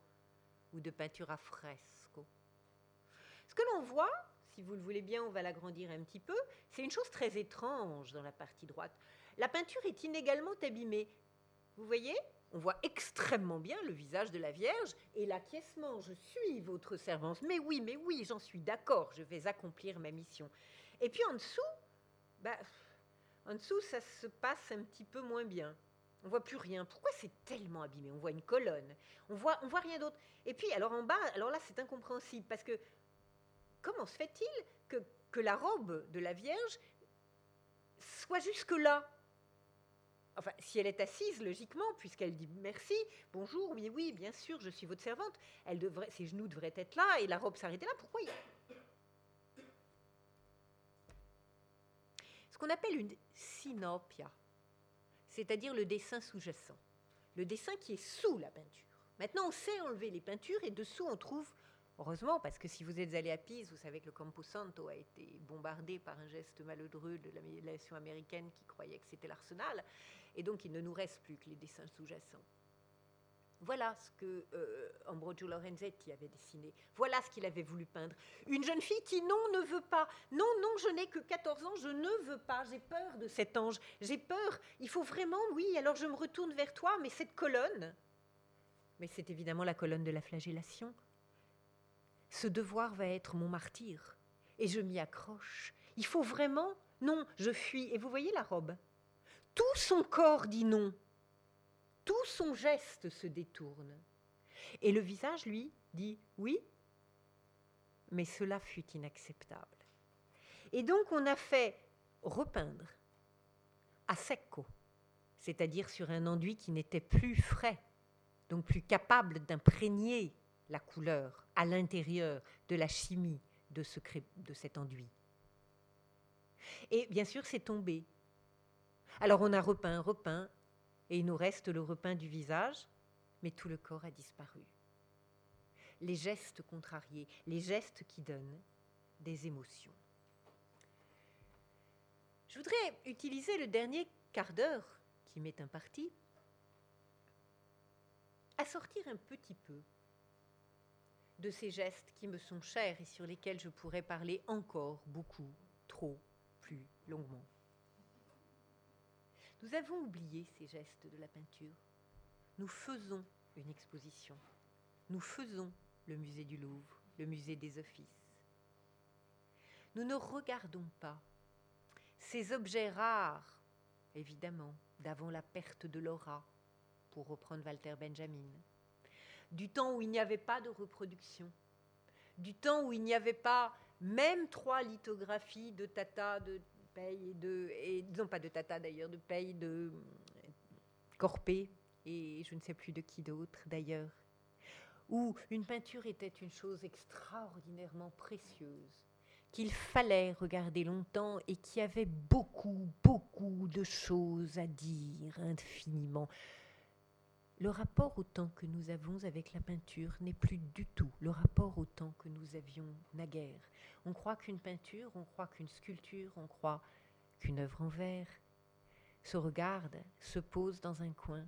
ou de peinture à fresco. Ce que l'on voit, si vous le voulez bien, on va l'agrandir un petit peu, c'est une chose très étrange dans la partie droite. La peinture est inégalement abîmée. Vous voyez? On voit extrêmement bien le visage de la Vierge et l'acquiescement. Je suis votre servante. Mais oui, mais oui, j'en suis d'accord, je vais accomplir ma mission. Et puis en dessous, bah, en dessous, ça se passe un petit peu moins bien. On voit plus rien. Pourquoi c'est tellement abîmé? On voit une colonne. On voit, on voit rien d'autre. Et puis, alors en bas, alors là, c'est incompréhensible parce que comment se fait-il que, que la robe de la Vierge soit jusque là Enfin, si elle est assise, logiquement, puisqu'elle dit merci, bonjour, oui, oui, bien sûr, je suis votre servante, ses genoux devraient être là et la robe s'arrêter là. Pourquoi il... Ce qu'on appelle une synopia, c'est-à-dire le dessin sous-jacent, le dessin qui est sous la peinture. Maintenant, on sait enlever les peintures et dessous, on trouve, heureusement, parce que si vous êtes allé à Pise, vous savez que le Campo Santo a été bombardé par un geste malheureux de la américaine qui croyait que c'était l'arsenal. Et donc, il ne nous reste plus que les dessins sous-jacents. Voilà ce que euh, Ambrogio Lorenzetti avait dessiné. Voilà ce qu'il avait voulu peindre. Une jeune fille qui, non, ne veut pas. Non, non, je n'ai que 14 ans, je ne veux pas. J'ai peur de cet ange. J'ai peur. Il faut vraiment, oui, alors je me retourne vers toi, mais cette colonne. Mais c'est évidemment la colonne de la flagellation. Ce devoir va être mon martyr. Et je m'y accroche. Il faut vraiment. Non, je fuis. Et vous voyez la robe? Tout son corps dit non. Tout son geste se détourne. Et le visage, lui, dit oui, mais cela fut inacceptable. Et donc on a fait repeindre à secco, c'est-à-dire sur un enduit qui n'était plus frais, donc plus capable d'imprégner la couleur à l'intérieur de la chimie de, de cet enduit. Et bien sûr, c'est tombé. Alors on a repeint, repeint, et il nous reste le repeint du visage, mais tout le corps a disparu. Les gestes contrariés, les gestes qui donnent des émotions. Je voudrais utiliser le dernier quart d'heure qui m'est imparti à sortir un petit peu de ces gestes qui me sont chers et sur lesquels je pourrais parler encore beaucoup, trop, plus longuement. Nous avons oublié ces gestes de la peinture. Nous faisons une exposition. Nous faisons le musée du Louvre, le musée des offices. Nous ne regardons pas ces objets rares, évidemment, d'avant la perte de l'aura, pour reprendre Walter Benjamin, du temps où il n'y avait pas de reproduction, du temps où il n'y avait pas même trois lithographies de Tata, de et de, disons pas de Tata d'ailleurs, de paye de Corpé et je ne sais plus de qui d'autre d'ailleurs, où une peinture était une chose extraordinairement précieuse, qu'il fallait regarder longtemps et qui avait beaucoup, beaucoup de choses à dire infiniment. Le rapport au temps que nous avons avec la peinture n'est plus du tout le rapport au temps que nous avions naguère. On croit qu'une peinture, on croit qu'une sculpture, on croit qu'une œuvre en verre se regarde, se pose dans un coin.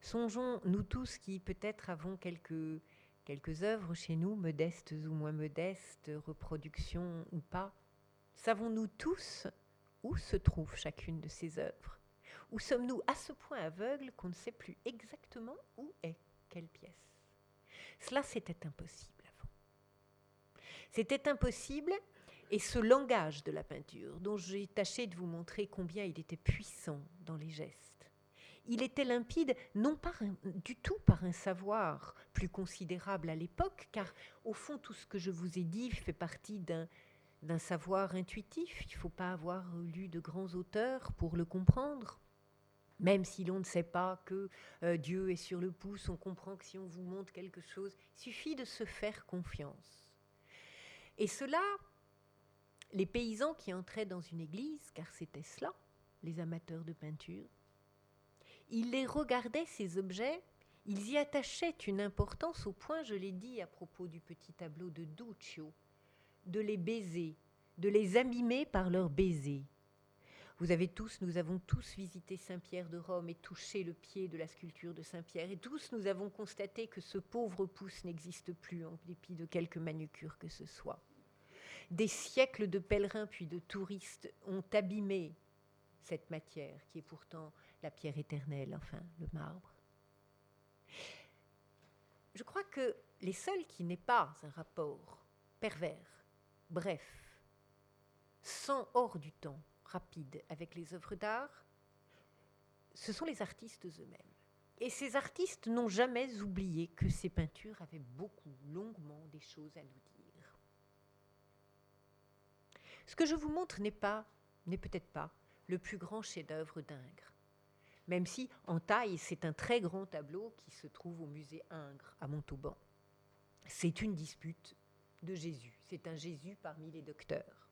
Songeons, nous tous qui peut-être avons quelques, quelques œuvres chez nous, modestes ou moins modestes, reproductions ou pas, savons-nous tous où se trouve chacune de ces œuvres? Ou sommes-nous à ce point aveugles qu'on ne sait plus exactement où est quelle pièce? Cela, c'était impossible avant. C'était impossible et ce langage de la peinture, dont j'ai tâché de vous montrer combien il était puissant dans les gestes, il était limpide non pas du tout par un savoir plus considérable à l'époque, car au fond tout ce que je vous ai dit fait partie d'un d'un savoir intuitif. Il ne faut pas avoir lu de grands auteurs pour le comprendre. Même si l'on ne sait pas que euh, Dieu est sur le pouce, on comprend que si on vous montre quelque chose, il suffit de se faire confiance. Et cela, les paysans qui entraient dans une église, car c'était cela, les amateurs de peinture, ils les regardaient, ces objets, ils y attachaient une importance au point, je l'ai dit à propos du petit tableau de Duccio, de les baiser, de les abîmer par leurs baisers. Vous avez tous, nous avons tous visité Saint-Pierre de Rome et touché le pied de la sculpture de Saint-Pierre, et tous nous avons constaté que ce pauvre pouce n'existe plus en dépit de quelque manucure que ce soit. Des siècles de pèlerins puis de touristes ont abîmé cette matière qui est pourtant la pierre éternelle, enfin le marbre. Je crois que les seuls qui n'aient pas un rapport pervers, bref, sans hors du temps, rapide avec les œuvres d'art, ce sont les artistes eux-mêmes. Et ces artistes n'ont jamais oublié que ces peintures avaient beaucoup, longuement, des choses à nous dire. Ce que je vous montre n'est pas, n'est peut-être pas, le plus grand chef-d'œuvre d'Ingres. Même si, en taille, c'est un très grand tableau qui se trouve au musée Ingres à Montauban. C'est une dispute de Jésus. C'est un Jésus parmi les docteurs.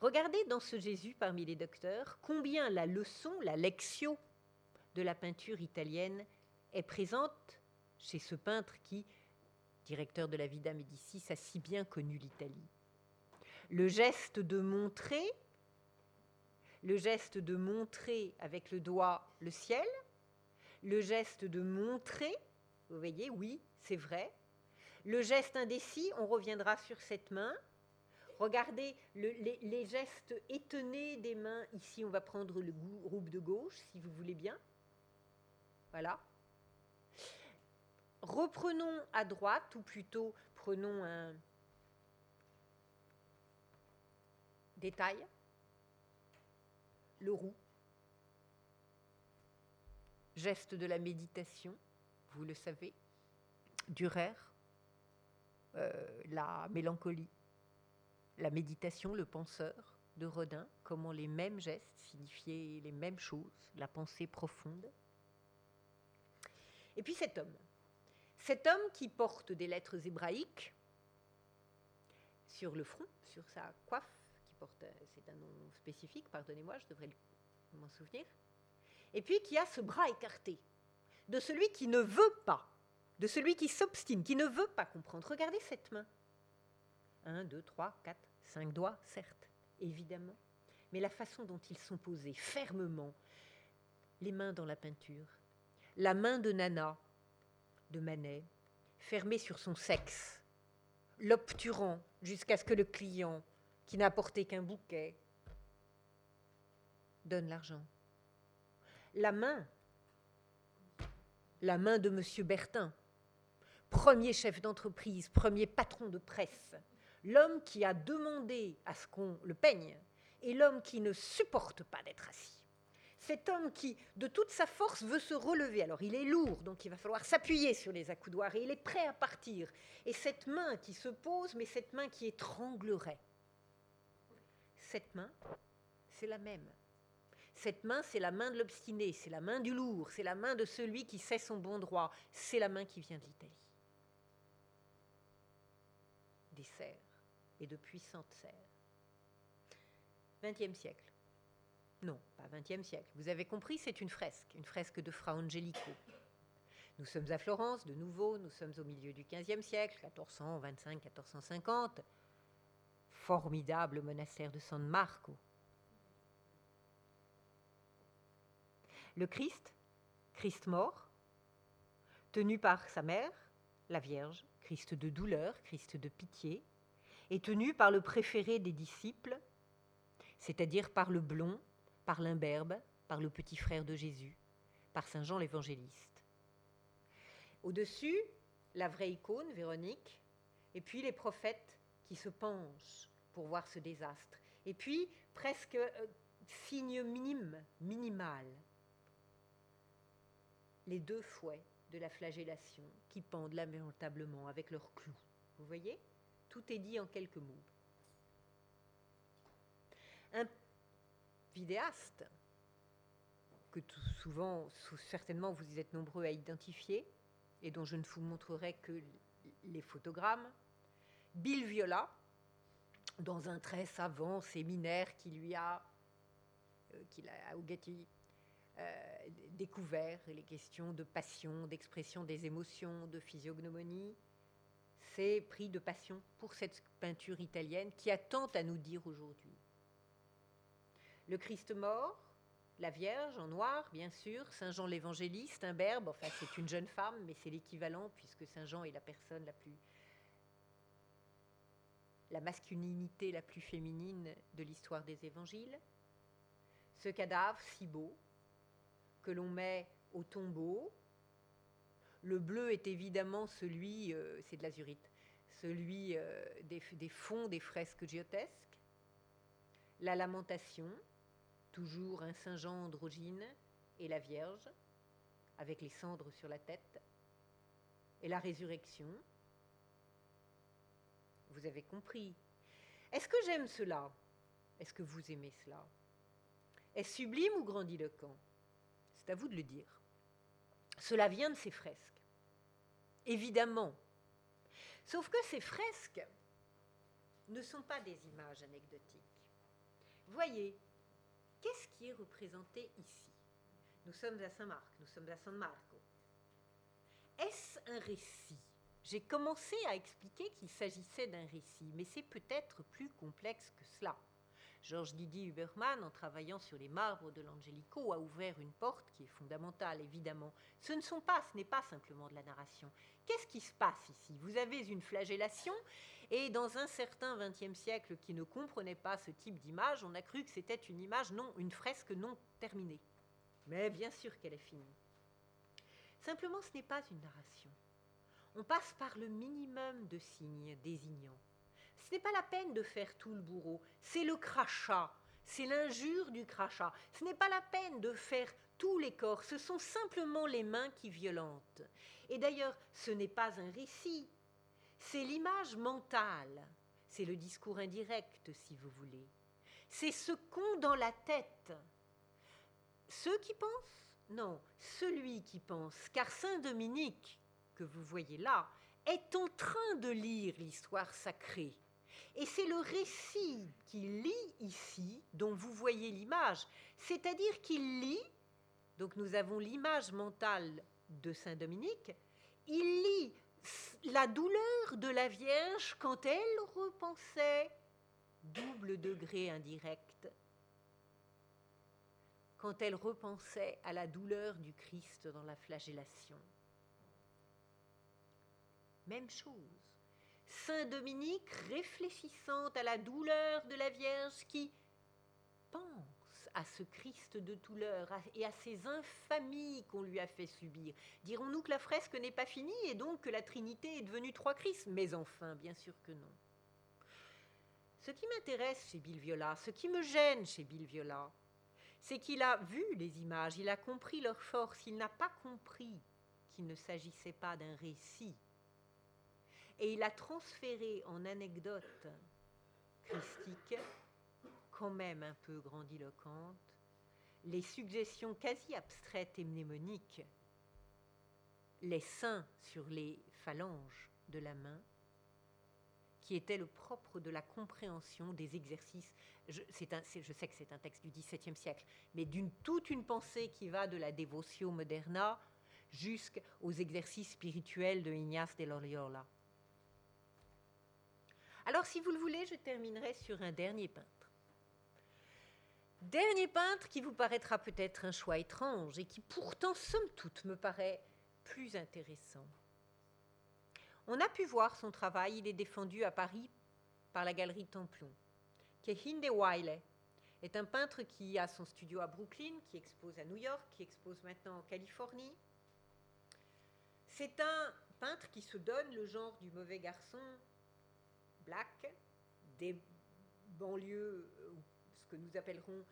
Regardez dans ce Jésus parmi les docteurs combien la leçon, la lectio de la peinture italienne est présente chez ce peintre qui, directeur de la Vida Médicis, a si bien connu l'Italie. Le geste de montrer, le geste de montrer avec le doigt le ciel, le geste de montrer, vous voyez, oui, c'est vrai, le geste indécis, on reviendra sur cette main. Regardez les, gestes étonnés des mains. Ici, on va prendre le groupe de gauche, si vous voulez bien. Voilà. Reprenons à droite, ou plutôt prenons un détail. Le roux. Geste de la méditation, vous le savez. Durer. Euh, la mélancolie, la méditation, le penseur de Rodin, comment les mêmes gestes signifiaient les mêmes choses, la pensée profonde. Et puis cet homme, cet homme qui porte des lettres hébraïques sur le front, sur sa coiffe, qui porte, c'est un nom spécifique, pardonnez-moi, je devrais m'en souvenir, et puis qui a ce bras écarté de celui qui ne veut pas de celui qui s'obstine, qui ne veut pas comprendre. Regardez cette main. Un, deux, trois, quatre, cinq doigts, certes, évidemment. Mais la façon dont ils sont posés, fermement, les mains dans la peinture. La main de Nana, de Manet, fermée sur son sexe, l'obturant jusqu'à ce que le client, qui n'a apporté qu'un bouquet, donne l'argent. La main, la main de M. Bertin, premier chef d'entreprise, premier patron de presse, l'homme qui a demandé à ce qu'on le peigne, et l'homme qui ne supporte pas d'être assis. Cet homme qui, de toute sa force, veut se relever. Alors il est lourd, donc il va falloir s'appuyer sur les accoudoirs, et il est prêt à partir. Et cette main qui se pose, mais cette main qui étranglerait. Cette main, c'est la même. Cette main, c'est la main de l'obstiné, c'est la main du lourd, c'est la main de celui qui sait son bon droit, c'est la main qui vient de l'Italie des serres et de puissantes serres. XXe siècle. Non, pas XXe siècle. Vous avez compris, c'est une fresque, une fresque de Fra Angelico. Nous sommes à Florence, de nouveau, nous sommes au milieu du XVe siècle, 1425, 1450. Formidable monastère de San Marco. Le Christ, Christ mort, tenu par sa mère, la Vierge, Christ de douleur, Christ de pitié, est tenu par le préféré des disciples, c'est-à-dire par le blond, par l'imberbe, par le petit frère de Jésus, par Saint Jean l'évangéliste. Au-dessus, la vraie icône, Véronique, et puis les prophètes qui se penchent pour voir ce désastre. Et puis, presque euh, signe minime, minimal, les deux fouets de la flagellation qui pendent lamentablement avec leurs clous. Vous voyez? Tout est dit en quelques mots. Un vidéaste, que tout souvent, certainement vous êtes nombreux à identifier, et dont je ne vous montrerai que les photogrammes, Bill Viola, dans un très savant séminaire qui lui a, euh, qu'il a, euh, découvert les questions de passion, d'expression des émotions, de physiognomonie. C'est pris de passion pour cette peinture italienne qui a tant à nous dire aujourd'hui. Le Christ mort, la Vierge en noir, bien sûr, Saint Jean l'évangéliste, un berbe, enfin c'est une jeune femme, mais c'est l'équivalent puisque Saint Jean est la personne la plus la masculinité la plus féminine de l'histoire des évangiles. Ce cadavre si beau, que l'on met au tombeau. Le bleu est évidemment celui, euh, c'est de l'azurite, celui euh, des, fonds des fresques géotesques. La lamentation, toujours un Saint Jean androgyne, et la Vierge, avec les cendres sur la tête, et la résurrection. Vous avez compris. Est-ce que j'aime cela? Est-ce que vous aimez cela? Est-ce sublime ou grandiloquent C'est à vous de le dire. Cela vient de ces fresques. Évidemment. Sauf que ces fresques ne sont pas des images anecdotiques. Voyez, qu'est-ce qui est représenté ici? Nous sommes à Saint-Marc, nous sommes à San Marco. Est-ce un récit? J'ai commencé à expliquer qu'il s'agissait d'un récit, mais c'est peut-être plus complexe que cela. Georges Didier Huberman, en travaillant sur les marbres de l'Angelico, a ouvert une porte qui est fondamentale, évidemment. Ce ne sont pas, ce n'est pas simplement de la narration. Qu'est-ce qui se passe ici? Vous avez une flagellation, et dans un certain XXe siècle qui ne comprenait pas ce type d'image, on a cru que c'était une image non, une fresque non terminée. Mais bien sûr qu'elle est finie. Simplement, ce n'est pas une narration. On passe par le minimum de signes désignants. Ce n'est pas la peine de faire tout le bourreau, c'est le crachat, c'est l'injure du crachat. Ce n'est pas la peine de faire tous les corps, ce sont simplement les mains qui violentent. Et d'ailleurs, ce n'est pas un récit, c'est l'image mentale, c'est le discours indirect, si vous voulez. C'est ce qu'ont dans la tête. Ceux qui pensent? Non, celui qui pense, car Saint Dominique, que vous voyez là, est en train de lire l'histoire sacrée. Et c'est le récit qu'il lit ici, dont vous voyez l'image, c'est-à-dire qu'il lit, donc nous avons l'image mentale de Saint Dominique, il lit la douleur de la Vierge quand elle repensait, double degré indirect, quand elle repensait à la douleur du Christ dans la flagellation. Même chose. Saint Dominique réfléchissant à la douleur de la Vierge qui pense à ce Christ de douleur et à ces infamies qu'on lui a fait subir. Dirons-nous que la fresque n'est pas finie et donc que la Trinité est devenue trois Christ Mais enfin, bien sûr que non. Ce qui m'intéresse chez Bill Viola, ce qui me gêne chez Bill Viola, c'est qu'il a vu les images, il a compris leur force, il n'a pas compris qu'il ne s'agissait pas d'un récit. Et il a transféré en anecdote christique quand même un peu grandiloquente, les suggestions quasi abstraites et mnémoniques, les seins sur les phalanges de la main, qui était le propre de la compréhension des exercices. Je sais que c'est un texte du XVIIe siècle, mais d'une toute une pensée qui va de la dévotio moderna jusqu'aux exercices spirituels de Ignace de Loyola. Alors, si vous le voulez, je terminerai sur un dernier peintre. Dernier peintre qui vous paraîtra peut-être un choix étrange et qui pourtant, somme toute, me paraît plus intéressant. On a pu voir son travail, il est défendu à Paris par la galerie Templon, qui est Hinde Wiley, est un peintre qui a son studio à Brooklyn, qui expose à New York, qui expose maintenant en Californie. C'est un peintre qui se donne le genre du mauvais garçon black, des banlieues que nous appellerons.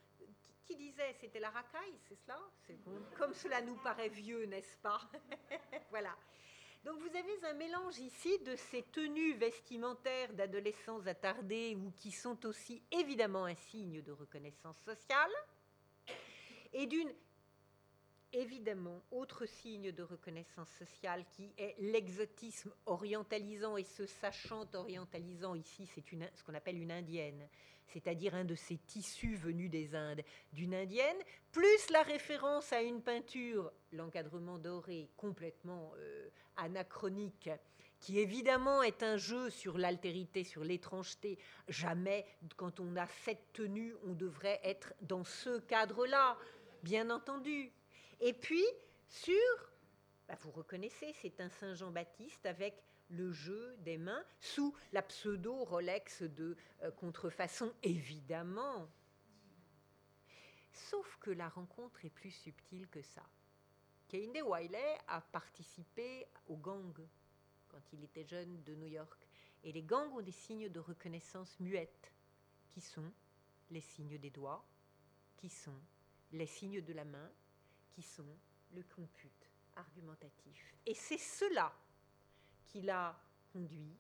Qui, disait C'était la racaille, c'est cela? Comme cela nous paraît vieux, n'est-ce pas? Voilà. Donc vous avez un mélange ici de ces tenues vestimentaires d'adolescents attardés ou qui sont aussi évidemment un signe de reconnaissance sociale et d'une évidemment autre signe de reconnaissance sociale qui est l'exotisme orientalisant et ce sachant orientalisant ici c'est ce qu'on appelle une indienne c'est-à-dire un de ces tissus venus des Indes d'une indienne, plus la référence à une peinture, l'encadrement doré, complètement euh, anachronique, qui évidemment est un jeu sur l'altérité, sur l'étrangeté. Jamais, quand on a cette tenue, on devrait être dans ce cadre-là, bien entendu. Et puis, sur, bah, vous reconnaissez, c'est un Saint Jean-Baptiste avec le jeu des mains sous la pseudo Rolex de euh, contrefaçon, évidemment. Sauf que la rencontre est plus subtile que ça. Kehinde Wiley a participé au gang quand il était jeune de New York. Et les gangs ont des signes de reconnaissance muette, qui sont les signes des doigts, qui sont les signes de la main, qui sont le compute argumentatif. Et c'est cela qui l'a conduit,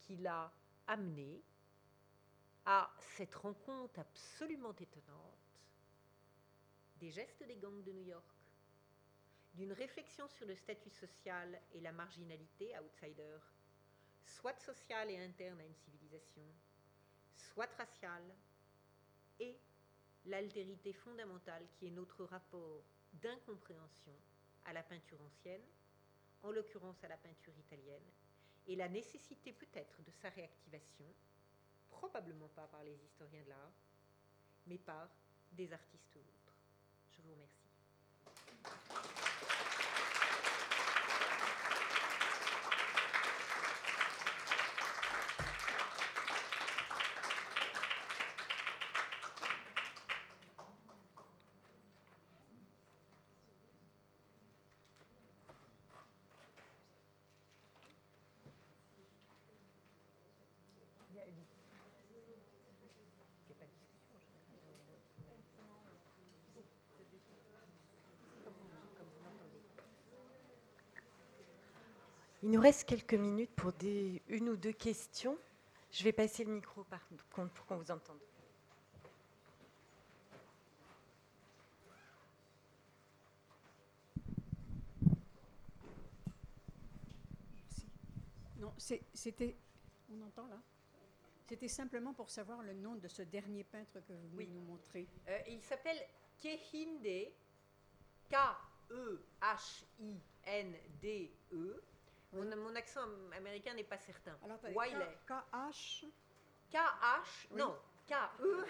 qui l'a amené à cette rencontre absolument étonnante des gestes des gangs de New York, d'une réflexion sur le statut social et la marginalité, outsider, soit sociale et interne à une civilisation, soit raciale, et l'altérité fondamentale qui est notre rapport d'incompréhension à la peinture ancienne, en l'occurrence à la peinture italienne, et la nécessité peut-être de sa réactivation, probablement pas par les historiens de l'art, mais par des artistes autres. Je vous remercie. Il nous reste quelques minutes pour des, une ou deux questions. Je vais passer le micro par contre pour qu'on vous entende. Non, c'était. On entend là? C'était simplement pour savoir le nom de ce dernier peintre que vous voulez nous montrer. Euh, il s'appelle Kehinde, K-E-H-I-N-D-E. Mon, accent américain n'est pas certain. Alors, Wiley. K-H? K-H. Non. K-E.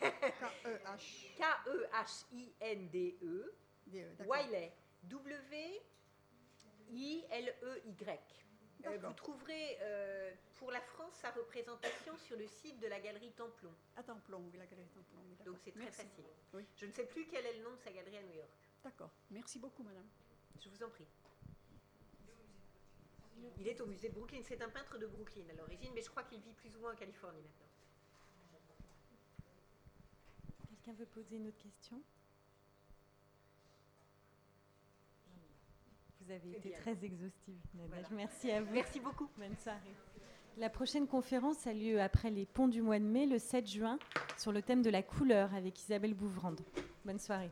K-E-H. K-E-H-I-N-D-E. Wiley. W-I-L-E-Y. Euh, vous trouverez euh, pour la France sa représentation sur le site de la galerie Templon. À Templon, oui, la galerie Templon. Donc c'est très facile. Je ne sais plus quel est le nom de sa galerie à New York. D'accord. Merci beaucoup, madame. Je vous en prie. Il est au musée de Brooklyn. C'est un peintre de Brooklyn à l'origine, mais je crois qu'il vit plus ou moins en Californie maintenant. Quelqu'un veut poser une autre question? Vous avez été très exhaustive, Merci à vous. Merci beaucoup. Bonne soirée. La prochaine conférence a lieu après les ponts du mois de mai, le 7 juin, sur le thème de la couleur avec Isabelle Bouvrande. Bonne soirée.